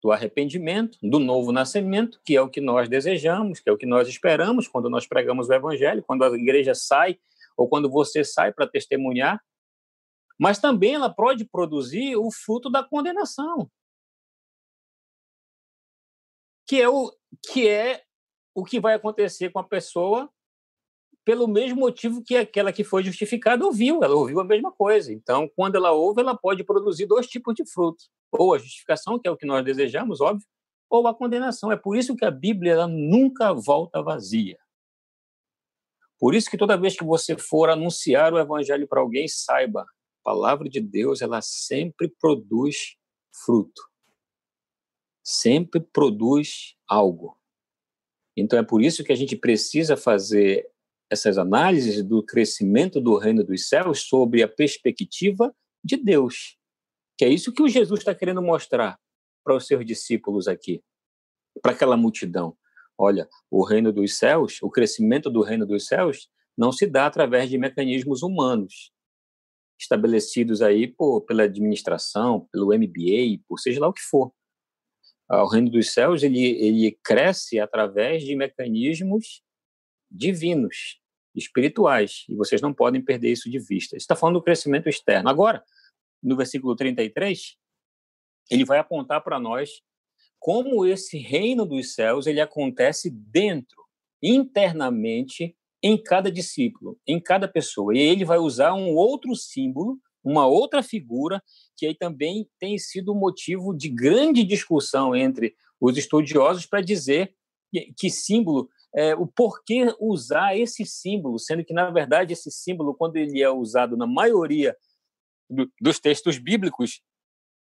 do arrependimento, do novo nascimento, que é o que nós desejamos, que é o que nós esperamos quando nós pregamos o evangelho, quando a igreja sai ou quando você sai para testemunhar. Mas também ela pode produzir o fruto da condenação, que é o que é o que vai acontecer com a pessoa pelo mesmo motivo que aquela que foi justificada ouviu, ela ouviu a mesma coisa. Então, quando ela ouve, ela pode produzir dois tipos de frutos: ou a justificação, que é o que nós desejamos, óbvio, ou a condenação. É por isso que a Bíblia ela nunca volta vazia. Por isso que toda vez que você for anunciar o evangelho para alguém, saiba, a palavra de Deus, ela sempre produz fruto. Sempre produz algo. Então é por isso que a gente precisa fazer essas análises do crescimento do reino dos céus sobre a perspectiva de Deus. Que é isso que o Jesus está querendo mostrar para os seus discípulos aqui, para aquela multidão. Olha, o reino dos céus, o crescimento do reino dos céus, não se dá através de mecanismos humanos estabelecidos aí por, pela administração, pelo MBA, por seja lá o que for. Ah, o reino dos céus ele, ele cresce através de mecanismos divinos, espirituais, e vocês não podem perder isso de vista. Está falando do crescimento externo. Agora, no versículo 33, ele vai apontar para nós como esse reino dos céus ele acontece dentro, internamente, em cada discípulo, em cada pessoa. E ele vai usar um outro símbolo, uma outra figura, que aí também tem sido motivo de grande discussão entre os estudiosos para dizer que, símbolo é, o porquê usar esse símbolo, sendo que, na verdade, esse símbolo, quando ele é usado na maioria do, dos textos bíblicos,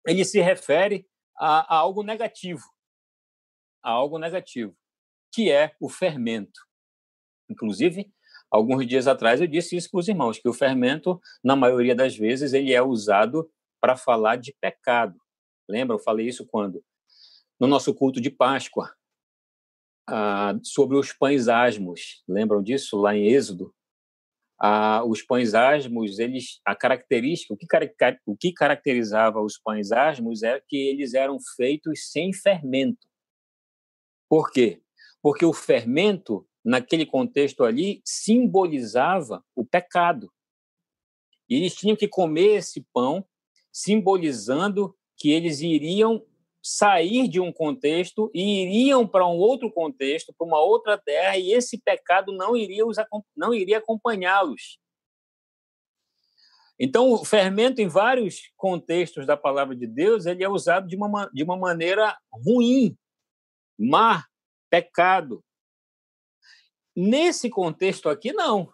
ele se refere a, a, algo negativo. A algo negativo. que é o fermento. Inclusive, alguns dias atrás eu disse isso para os irmãos, que o fermento, na maioria das vezes, ele é usado para falar de pecado. Lembra? Eu falei isso quando? No nosso culto de Páscoa, ah, sobre os pães asmos. Lembram disso lá em Êxodo? Ah, os pães asmos, eles, a característica, o que, o que caracterizava os pães asmos é que eles eram feitos sem fermento. Por quê? Porque o fermento, naquele contexto ali, simbolizava o pecado. E eles tinham que comer esse pão, simbolizando que eles iriam sair de um contexto e iriam para um outro contexto, para uma outra terra, e esse pecado não iria, os, não iria acompanhá-los. Então, o fermento, em vários contextos da palavra de Deus, ele é usado de uma, de uma maneira ruim, má, pecado. Nesse contexto aqui, não.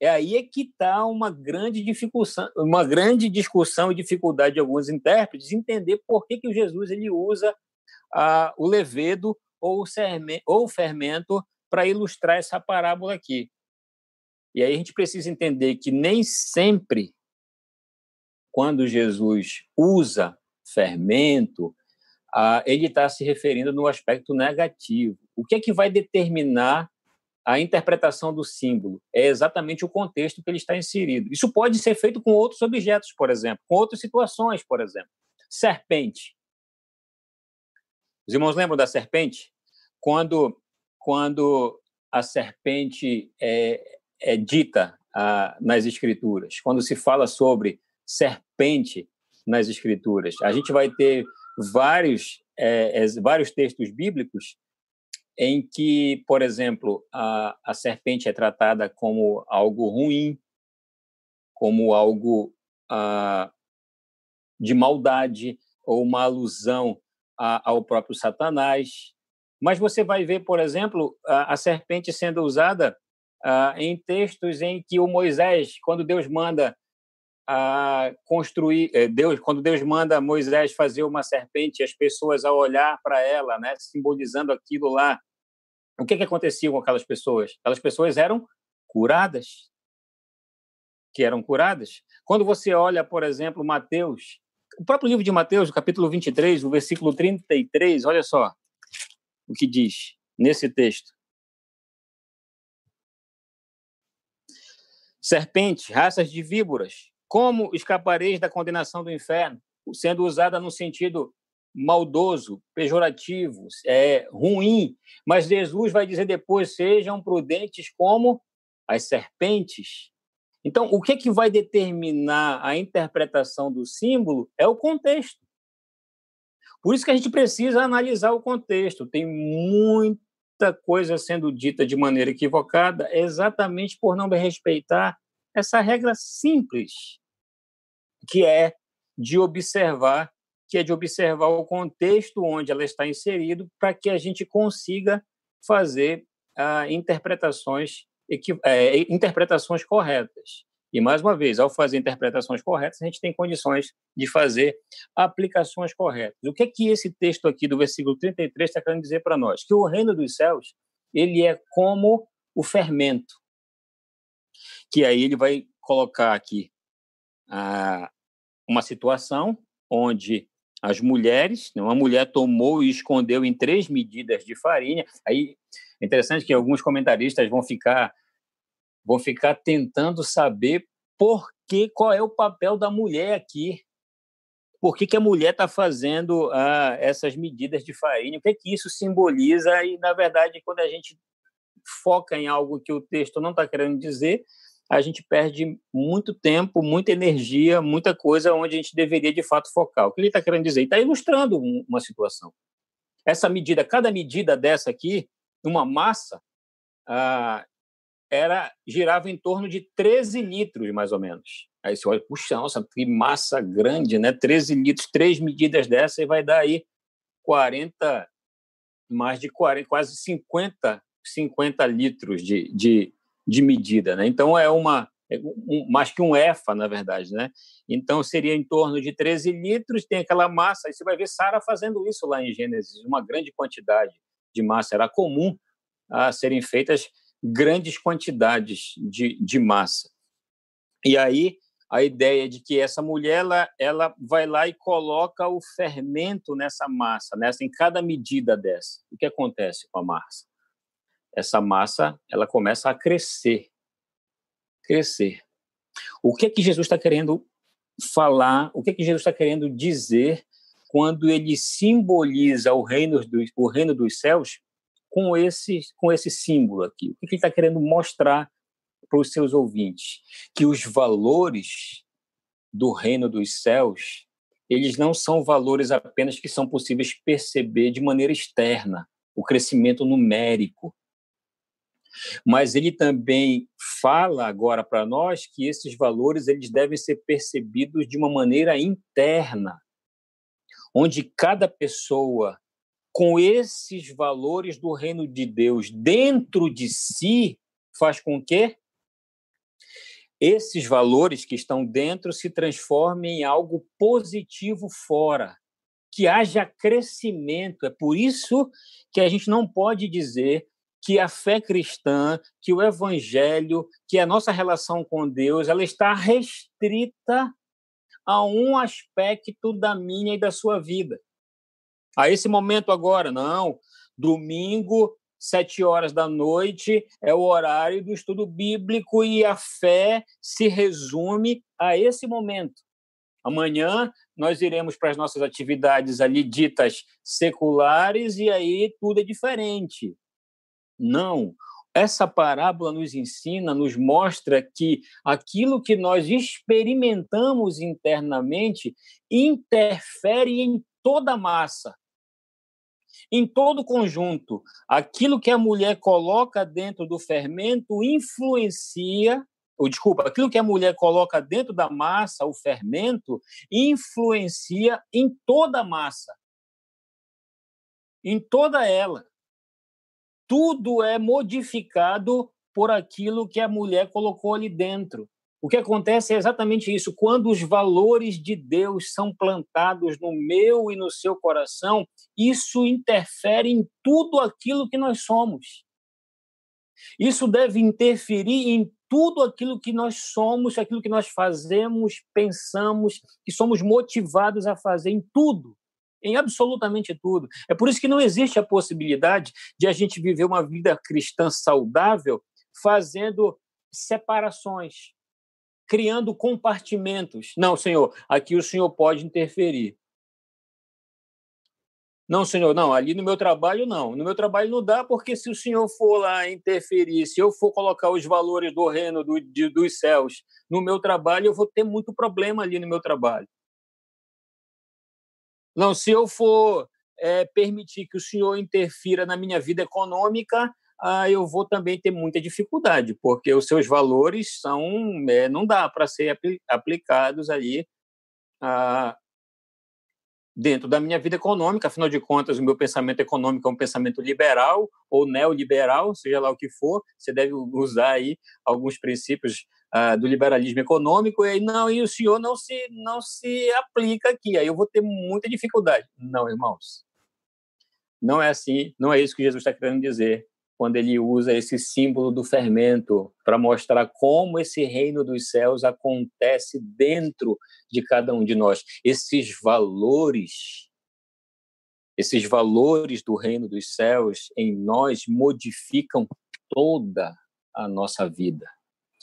É aí é que está uma grande dificultão, uma grande discussão e dificuldade de alguns intérpretes entender por que, que o Jesus ele usa ah, o levedo ou o fermento para ilustrar essa parábola aqui. E aí a gente precisa entender que nem sempre, quando Jesus usa fermento, ah, ele está se referindo no aspecto negativo. O que é que vai determinar a interpretação do símbolo é exatamente o contexto que ele está inserido. Isso pode ser feito com outros objetos, por exemplo, com outras situações, por exemplo. Serpente. Os irmãos lembram da serpente? Quando, quando a serpente é, é dita ah, nas Escrituras, quando se fala sobre serpente nas Escrituras, a gente vai ter vários, é, é vários textos bíblicos em que, por exemplo, a, a serpente é tratada como algo ruim, como algo ah, de maldade ou uma alusão a, ao próprio Satanás. Mas você vai ver, por exemplo, a, a serpente sendo usada ah, em textos em que o Moisés, quando Deus manda a construir eh, Deus quando Deus manda Moisés fazer uma serpente as pessoas ao olhar para ela né simbolizando aquilo lá o que que acontecia com aquelas pessoas? Aquelas pessoas eram curadas. Que eram curadas. Quando você olha por exemplo Mateus o próprio livro de Mateus capítulo 23 o versículo 33 olha só o que diz nesse texto. Serpentes raças de víboras como escapareis da condenação do inferno? Sendo usada no sentido maldoso, pejorativo, é, ruim. Mas Jesus vai dizer depois: sejam prudentes como as serpentes. Então, o que, é que vai determinar a interpretação do símbolo é o contexto. Por isso que a gente precisa analisar o contexto. Tem muita coisa sendo dita de maneira equivocada, exatamente por não respeitar essa regra simples, que é de observar, que é de observar o contexto onde ela está inserido, para que a gente consiga fazer ah, interpretações é, interpretações corretas. E mais uma vez, ao fazer interpretações corretas, a gente tem condições de fazer aplicações corretas. O que é que esse texto aqui do versículo 33 está querendo dizer para nós? Que o reino dos céus ele é como o fermento que aí ele vai colocar aqui ah, uma situação onde as mulheres, né, uma mulher tomou e escondeu em três medidas de farinha. Aí é interessante que alguns comentaristas vão ficar vão ficar tentando saber por que qual é o papel da mulher aqui. Por que, que a mulher está fazendo ah, essas medidas de farinha? O que, é que isso simboliza? E, na verdade, quando a gente foca em algo que o texto não está querendo dizer, a gente perde muito tempo, muita energia, muita coisa onde a gente deveria de fato focar. O que ele está querendo dizer? Está ilustrando uma situação. Essa medida, cada medida dessa aqui, uma massa, ah, era girava em torno de 13 litros, mais ou menos. Aí você olha, puxa, nossa, que massa grande, né? 13 litros, três medidas dessa, e vai dar aí 40, mais de 40, quase 50, 50 litros de, de, de medida, né? Então é uma é um, mais que um EFA, na verdade, né? Então seria em torno de 13 litros, tem aquela massa, e você vai ver Sara fazendo isso lá em Gênesis, uma grande quantidade de massa, era comum a serem feitas grandes quantidades de, de massa. E aí a ideia de que essa mulher ela, ela vai lá e coloca o fermento nessa massa, nessa em cada medida dessa. O que acontece com a massa? Essa massa ela começa a crescer, crescer. O que é que Jesus está querendo falar? O que é que Jesus está querendo dizer quando ele simboliza o reino, do, o reino dos céus com esse, com esse símbolo aqui? O que ele está querendo mostrar para os seus ouvintes? Que os valores do reino dos céus, eles não são valores apenas que são possíveis perceber de maneira externa, o crescimento numérico. Mas ele também fala agora para nós que esses valores eles devem ser percebidos de uma maneira interna, onde cada pessoa com esses valores do reino de Deus dentro de si faz com que esses valores que estão dentro se transformem em algo positivo fora, que haja crescimento. É por isso que a gente não pode dizer que a fé cristã, que o evangelho, que a nossa relação com Deus, ela está restrita a um aspecto da minha e da sua vida. A esse momento agora, não. Domingo, sete horas da noite, é o horário do estudo bíblico e a fé se resume a esse momento. Amanhã nós iremos para as nossas atividades ali ditas seculares e aí tudo é diferente. Não, essa parábola nos ensina, nos mostra que aquilo que nós experimentamos internamente interfere em toda a massa, em todo o conjunto. Aquilo que a mulher coloca dentro do fermento influencia, ou desculpa, aquilo que a mulher coloca dentro da massa, o fermento, influencia em toda a massa, em toda ela tudo é modificado por aquilo que a mulher colocou ali dentro. O que acontece é exatamente isso. Quando os valores de Deus são plantados no meu e no seu coração, isso interfere em tudo aquilo que nós somos. Isso deve interferir em tudo aquilo que nós somos, aquilo que nós fazemos, pensamos, que somos motivados a fazer, em tudo em absolutamente tudo. É por isso que não existe a possibilidade de a gente viver uma vida cristã saudável fazendo separações, criando compartimentos. Não, Senhor, aqui o Senhor pode interferir. Não, senhor, não, ali no meu trabalho não. No meu trabalho não dá, porque se o senhor for lá interferir, se eu for colocar os valores do reino do, de, dos céus no meu trabalho, eu vou ter muito problema ali no meu trabalho. Não, se eu for é, permitir que o senhor interfira na minha vida econômica, ah, eu vou também ter muita dificuldade, porque os seus valores são é, não dá para ser apl aplicados ali ah, dentro da minha vida econômica. Afinal de contas, o meu pensamento econômico é um pensamento liberal ou neoliberal, seja lá o que for. Você deve usar aí alguns princípios uh, do liberalismo econômico, e aí, não, e o senhor não se, não se aplica aqui, aí eu vou ter muita dificuldade. Não, irmãos. Não é assim, não é isso que Jesus está querendo dizer quando ele usa esse símbolo do fermento para mostrar como esse reino dos céus acontece dentro de cada um de nós. Esses valores, esses valores do reino dos céus em nós modificam toda a nossa vida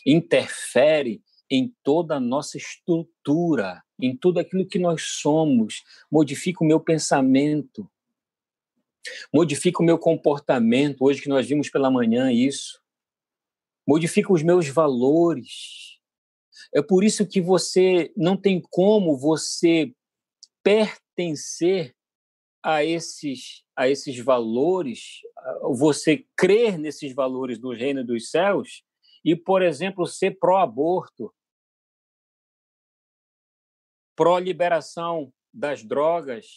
interfere em toda a nossa estrutura, em tudo aquilo que nós somos, modifica o meu pensamento, modifica o meu comportamento, hoje que nós vimos pela manhã isso, modifica os meus valores. É por isso que você não tem como você pertencer a esses a esses valores, você crer nesses valores do reino dos céus e, por exemplo, ser pró-aborto, pró-liberação das drogas,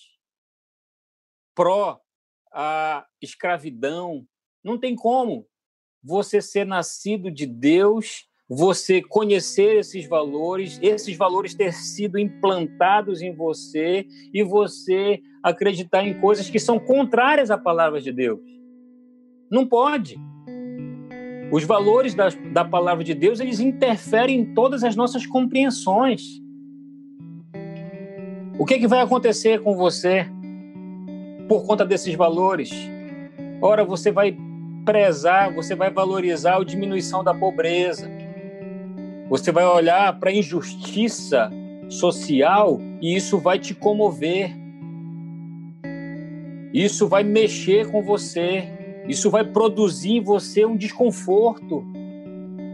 pró-escravidão. Não tem como você ser nascido de Deus, você conhecer esses valores, esses valores ter sido implantados em você e você acreditar em coisas que são contrárias à palavra de Deus. Não pode. Os valores da, da palavra de Deus, eles interferem em todas as nossas compreensões. O que, é que vai acontecer com você por conta desses valores? Ora, você vai prezar, você vai valorizar a diminuição da pobreza. Você vai olhar para a injustiça social e isso vai te comover. Isso vai mexer com você. Isso vai produzir em você um desconforto.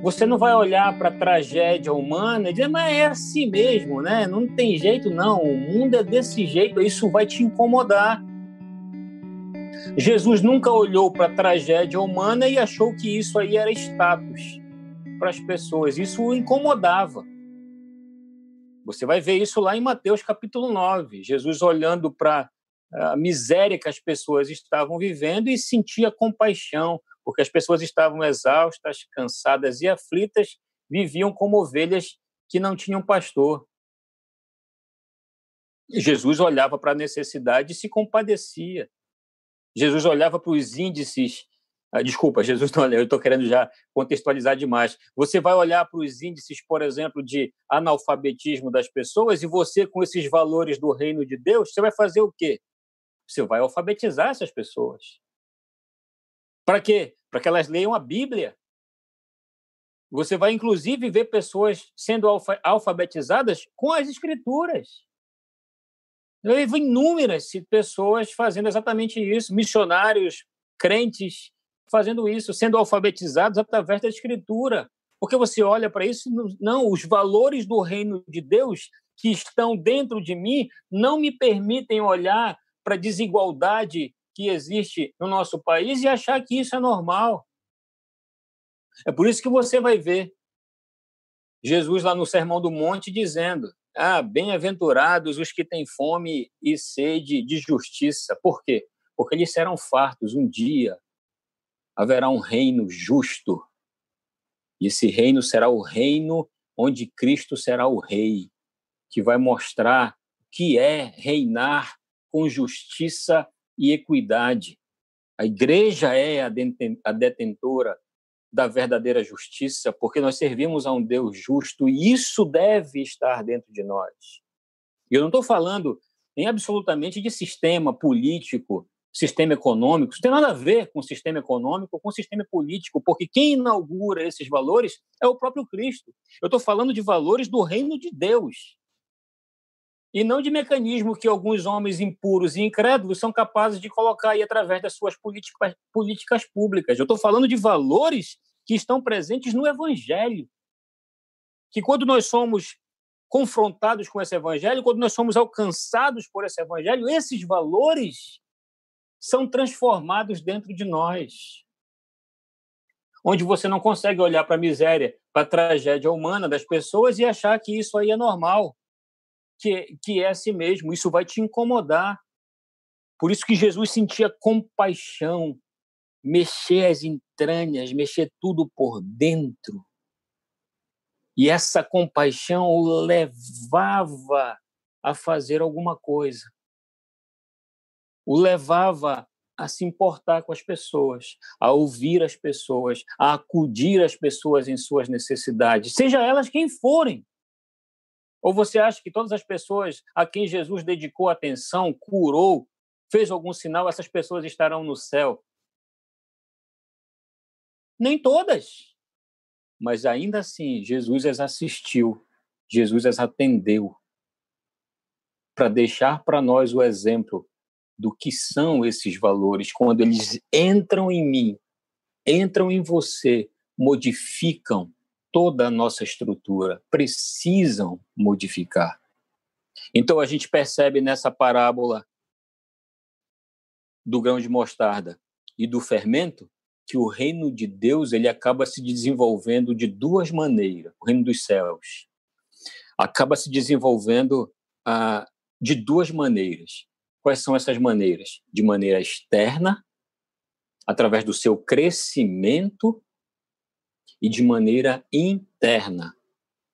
Você não vai olhar para a tragédia humana e dizer, mas é assim mesmo, né? Não tem jeito, não. O mundo é desse jeito. Isso vai te incomodar. Jesus nunca olhou para a tragédia humana e achou que isso aí era status para as pessoas. Isso o incomodava. Você vai ver isso lá em Mateus capítulo 9. Jesus olhando para a miséria que as pessoas estavam vivendo e sentia compaixão, porque as pessoas estavam exaustas, cansadas e aflitas, viviam como ovelhas que não tinham pastor. Jesus olhava para a necessidade e se compadecia. Jesus olhava para os índices. Ah, desculpa, Jesus não eu estou querendo já contextualizar demais. Você vai olhar para os índices, por exemplo, de analfabetismo das pessoas e você, com esses valores do reino de Deus, você vai fazer o quê? Você vai alfabetizar essas pessoas. Para quê? Para que elas leiam a Bíblia. Você vai, inclusive, ver pessoas sendo alfabetizadas com as Escrituras. Eu vi inúmeras pessoas fazendo exatamente isso, missionários, crentes, fazendo isso, sendo alfabetizados através da Escritura. Porque você olha para isso, não, os valores do reino de Deus que estão dentro de mim não me permitem olhar para a desigualdade que existe no nosso país e achar que isso é normal. É por isso que você vai ver Jesus lá no Sermão do Monte dizendo: ah, bem-aventurados os que têm fome e sede de justiça. Por quê? Porque eles serão fartos. Um dia haverá um reino justo. E esse reino será o reino onde Cristo será o rei, que vai mostrar o que é reinar com justiça e equidade. A igreja é a detentora da verdadeira justiça, porque nós servimos a um Deus justo e isso deve estar dentro de nós. E eu não estou falando nem absolutamente de sistema político, sistema econômico, isso tem nada a ver com sistema econômico, com sistema político, porque quem inaugura esses valores é o próprio Cristo. Eu estou falando de valores do reino de Deus e não de mecanismo que alguns homens impuros e incrédulos são capazes de colocar aí através das suas políticas, políticas públicas. Eu estou falando de valores que estão presentes no Evangelho. Que quando nós somos confrontados com esse Evangelho, quando nós somos alcançados por esse Evangelho, esses valores são transformados dentro de nós. Onde você não consegue olhar para a miséria, para a tragédia humana das pessoas e achar que isso aí é normal que, que é assim mesmo, isso vai te incomodar. Por isso que Jesus sentia compaixão, mexer as entranhas, mexer tudo por dentro. E essa compaixão o levava a fazer alguma coisa. O levava a se importar com as pessoas, a ouvir as pessoas, a acudir as pessoas em suas necessidades, seja elas quem forem. Ou você acha que todas as pessoas a quem Jesus dedicou atenção, curou, fez algum sinal, essas pessoas estarão no céu? Nem todas. Mas ainda assim, Jesus as assistiu, Jesus as atendeu para deixar para nós o exemplo do que são esses valores quando eles entram em mim, entram em você, modificam toda a nossa estrutura, precisam modificar. Então a gente percebe nessa parábola do grão de mostarda e do fermento que o reino de Deus ele acaba se desenvolvendo de duas maneiras, o reino dos céus acaba se desenvolvendo ah, de duas maneiras. Quais são essas maneiras? De maneira externa, através do seu crescimento e de maneira interna,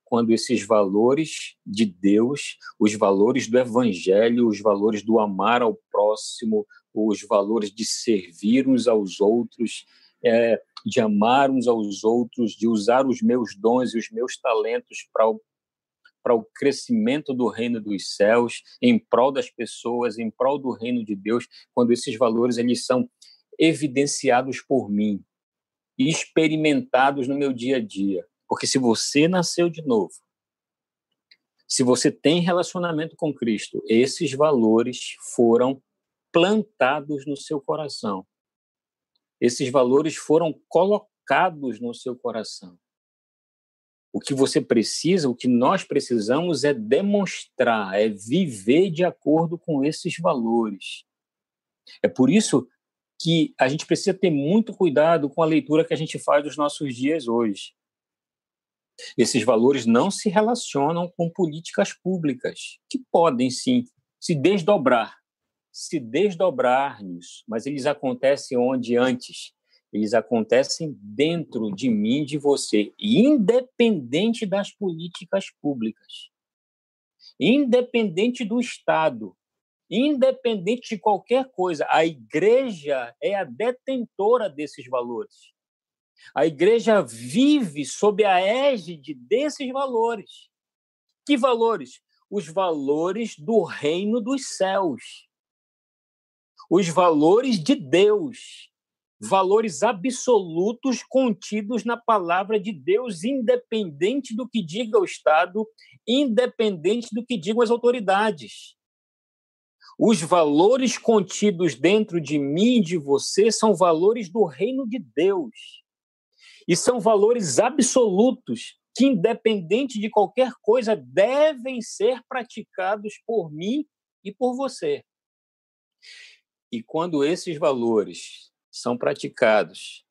quando esses valores de Deus, os valores do Evangelho, os valores do amar ao próximo, os valores de servir uns aos outros, é, de amar uns aos outros, de usar os meus dons e os meus talentos para o, para o crescimento do reino dos céus, em prol das pessoas, em prol do reino de Deus, quando esses valores eles são evidenciados por mim e experimentados no meu dia a dia. Porque se você nasceu de novo, se você tem relacionamento com Cristo, esses valores foram plantados no seu coração. Esses valores foram colocados no seu coração. O que você precisa, o que nós precisamos é demonstrar, é viver de acordo com esses valores. É por isso que a gente precisa ter muito cuidado com a leitura que a gente faz dos nossos dias hoje. Esses valores não se relacionam com políticas públicas, que podem sim se desdobrar, se desdobrar nisso, mas eles acontecem onde antes? Eles acontecem dentro de mim, de você, independente das políticas públicas, independente do Estado, independente de qualquer coisa. A igreja é a detentora desses valores. A igreja vive sob a égide desses valores. Que valores? Os valores do reino dos céus. Os valores de Deus. Valores absolutos contidos na palavra de Deus, independente do que diga o Estado, independente do que digam as autoridades. Os valores contidos dentro de mim e de você são valores do reino de Deus. E são valores absolutos que, independente de qualquer coisa, devem ser praticados por mim e por você. E quando esses valores são praticados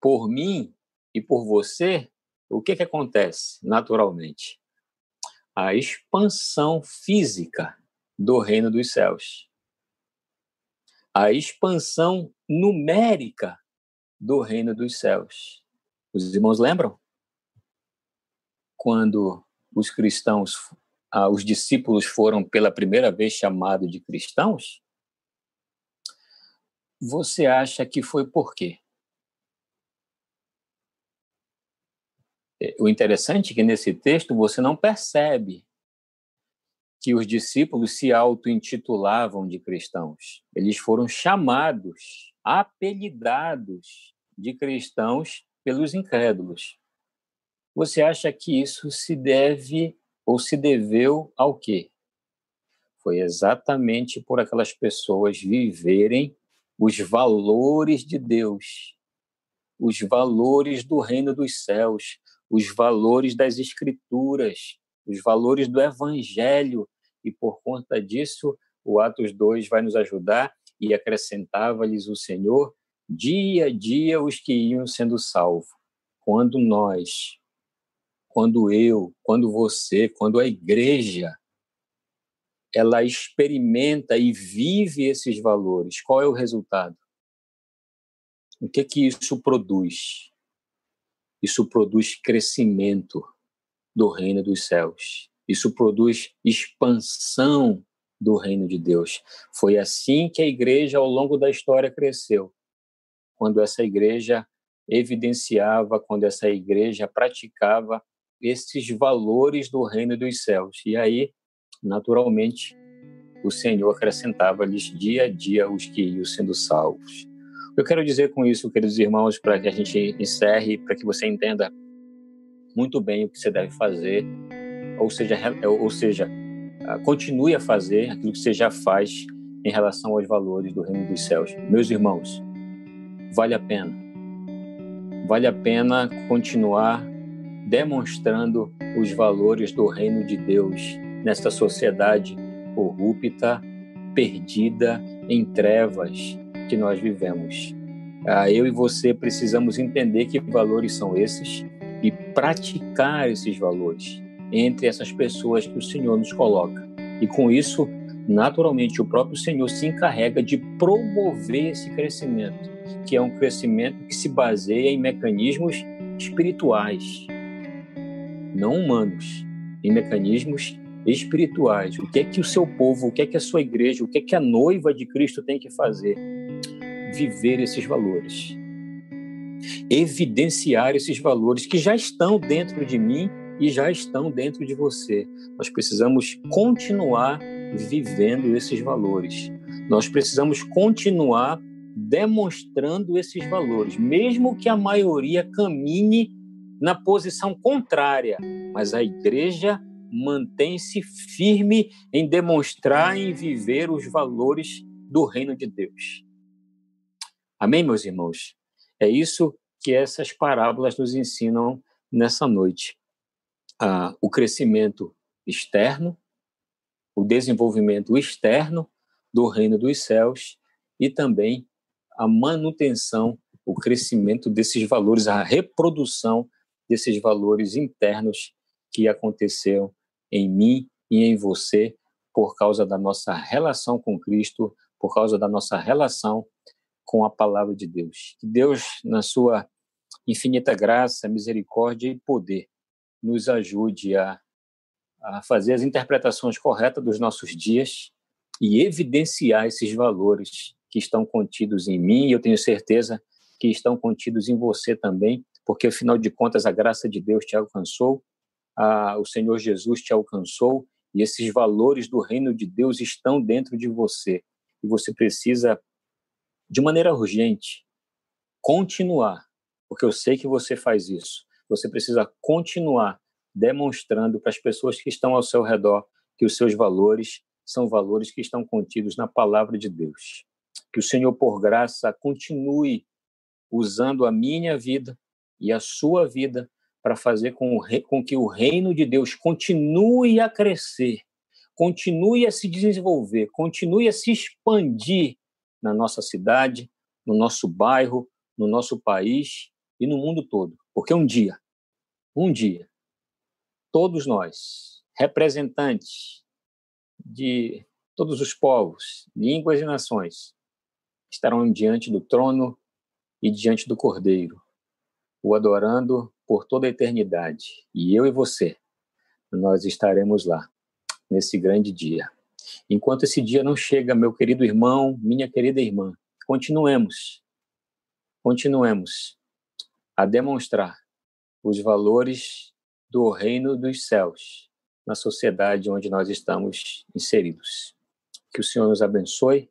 por mim e por você, o que, que acontece naturalmente? A expansão física do reino dos céus. A expansão numérica do reino dos céus. Os irmãos lembram? Quando os cristãos, ah, os discípulos foram pela primeira vez chamados de cristãos? Você acha que foi por quê? É, o interessante é que nesse texto você não percebe que os discípulos se auto-intitulavam de cristãos. Eles foram chamados, apelidados de cristãos pelos incrédulos. Você acha que isso se deve ou se deveu ao quê? Foi exatamente por aquelas pessoas viverem os valores de Deus, os valores do reino dos céus, os valores das escrituras, os valores do evangelho, e por conta disso, o Atos 2 vai nos ajudar e acrescentava-lhes o Senhor dia a dia os que iam sendo salvos. Quando nós, quando eu, quando você, quando a igreja, ela experimenta e vive esses valores, qual é o resultado? O que que isso produz? Isso produz crescimento do reino dos céus. Isso produz expansão do reino de Deus. Foi assim que a igreja, ao longo da história, cresceu quando essa igreja evidenciava, quando essa igreja praticava esses valores do reino dos céus. E aí, naturalmente, o Senhor acrescentava-lhes dia a dia os que iam sendo salvos. Eu quero dizer com isso, queridos irmãos, para que a gente encerre, para que você entenda muito bem o que você deve fazer, ou seja, ou seja, ah, continue a fazer aquilo que você já faz em relação aos valores do reino dos céus. Meus irmãos, vale a pena. Vale a pena continuar demonstrando os valores do reino de Deus nesta sociedade corrupta, perdida em trevas que nós vivemos. Ah, eu e você precisamos entender que valores são esses e praticar esses valores entre essas pessoas que o Senhor nos coloca. E com isso, naturalmente, o próprio Senhor se encarrega de promover esse crescimento, que é um crescimento que se baseia em mecanismos espirituais. não humanos, em mecanismos espirituais. O que é que o seu povo, o que é que a sua igreja, o que é que a noiva de Cristo tem que fazer? Viver esses valores. Evidenciar esses valores que já estão dentro de mim e já estão dentro de você. Nós precisamos continuar vivendo esses valores. Nós precisamos continuar demonstrando esses valores, mesmo que a maioria caminhe na posição contrária, mas a igreja mantém-se firme em demonstrar e viver os valores do reino de Deus. Amém, meus irmãos? É isso que essas parábolas nos ensinam nessa noite. Ah, o crescimento externo, o desenvolvimento externo do reino dos céus e também a manutenção, o crescimento desses valores, a reprodução desses valores internos que aconteceram em mim e em você por causa da nossa relação com Cristo, por causa da nossa relação com a palavra de Deus. Que Deus, na sua infinita graça, misericórdia e poder, nos ajude a, a fazer as interpretações corretas dos nossos dias e evidenciar esses valores que estão contidos em mim, e eu tenho certeza que estão contidos em você também, porque afinal de contas a graça de Deus te alcançou, a, o Senhor Jesus te alcançou e esses valores do reino de Deus estão dentro de você. E você precisa, de maneira urgente, continuar, porque eu sei que você faz isso. Você precisa continuar demonstrando para as pessoas que estão ao seu redor que os seus valores são valores que estão contidos na palavra de Deus. Que o Senhor, por graça, continue usando a minha vida e a sua vida para fazer com, com que o reino de Deus continue a crescer, continue a se desenvolver, continue a se expandir na nossa cidade, no nosso bairro, no nosso país e no mundo todo. Porque um dia, um dia, todos nós, representantes de todos os povos, línguas e nações, estarão diante do trono e diante do Cordeiro, o adorando por toda a eternidade. E eu e você, nós estaremos lá, nesse grande dia. Enquanto esse dia não chega, meu querido irmão, minha querida irmã, continuemos, continuemos a demonstrar os valores do reino dos céus na sociedade onde nós estamos inseridos. Que o Senhor nos abençoe,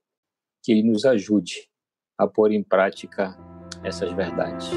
que Ele nos ajude a pôr em prática essas verdades.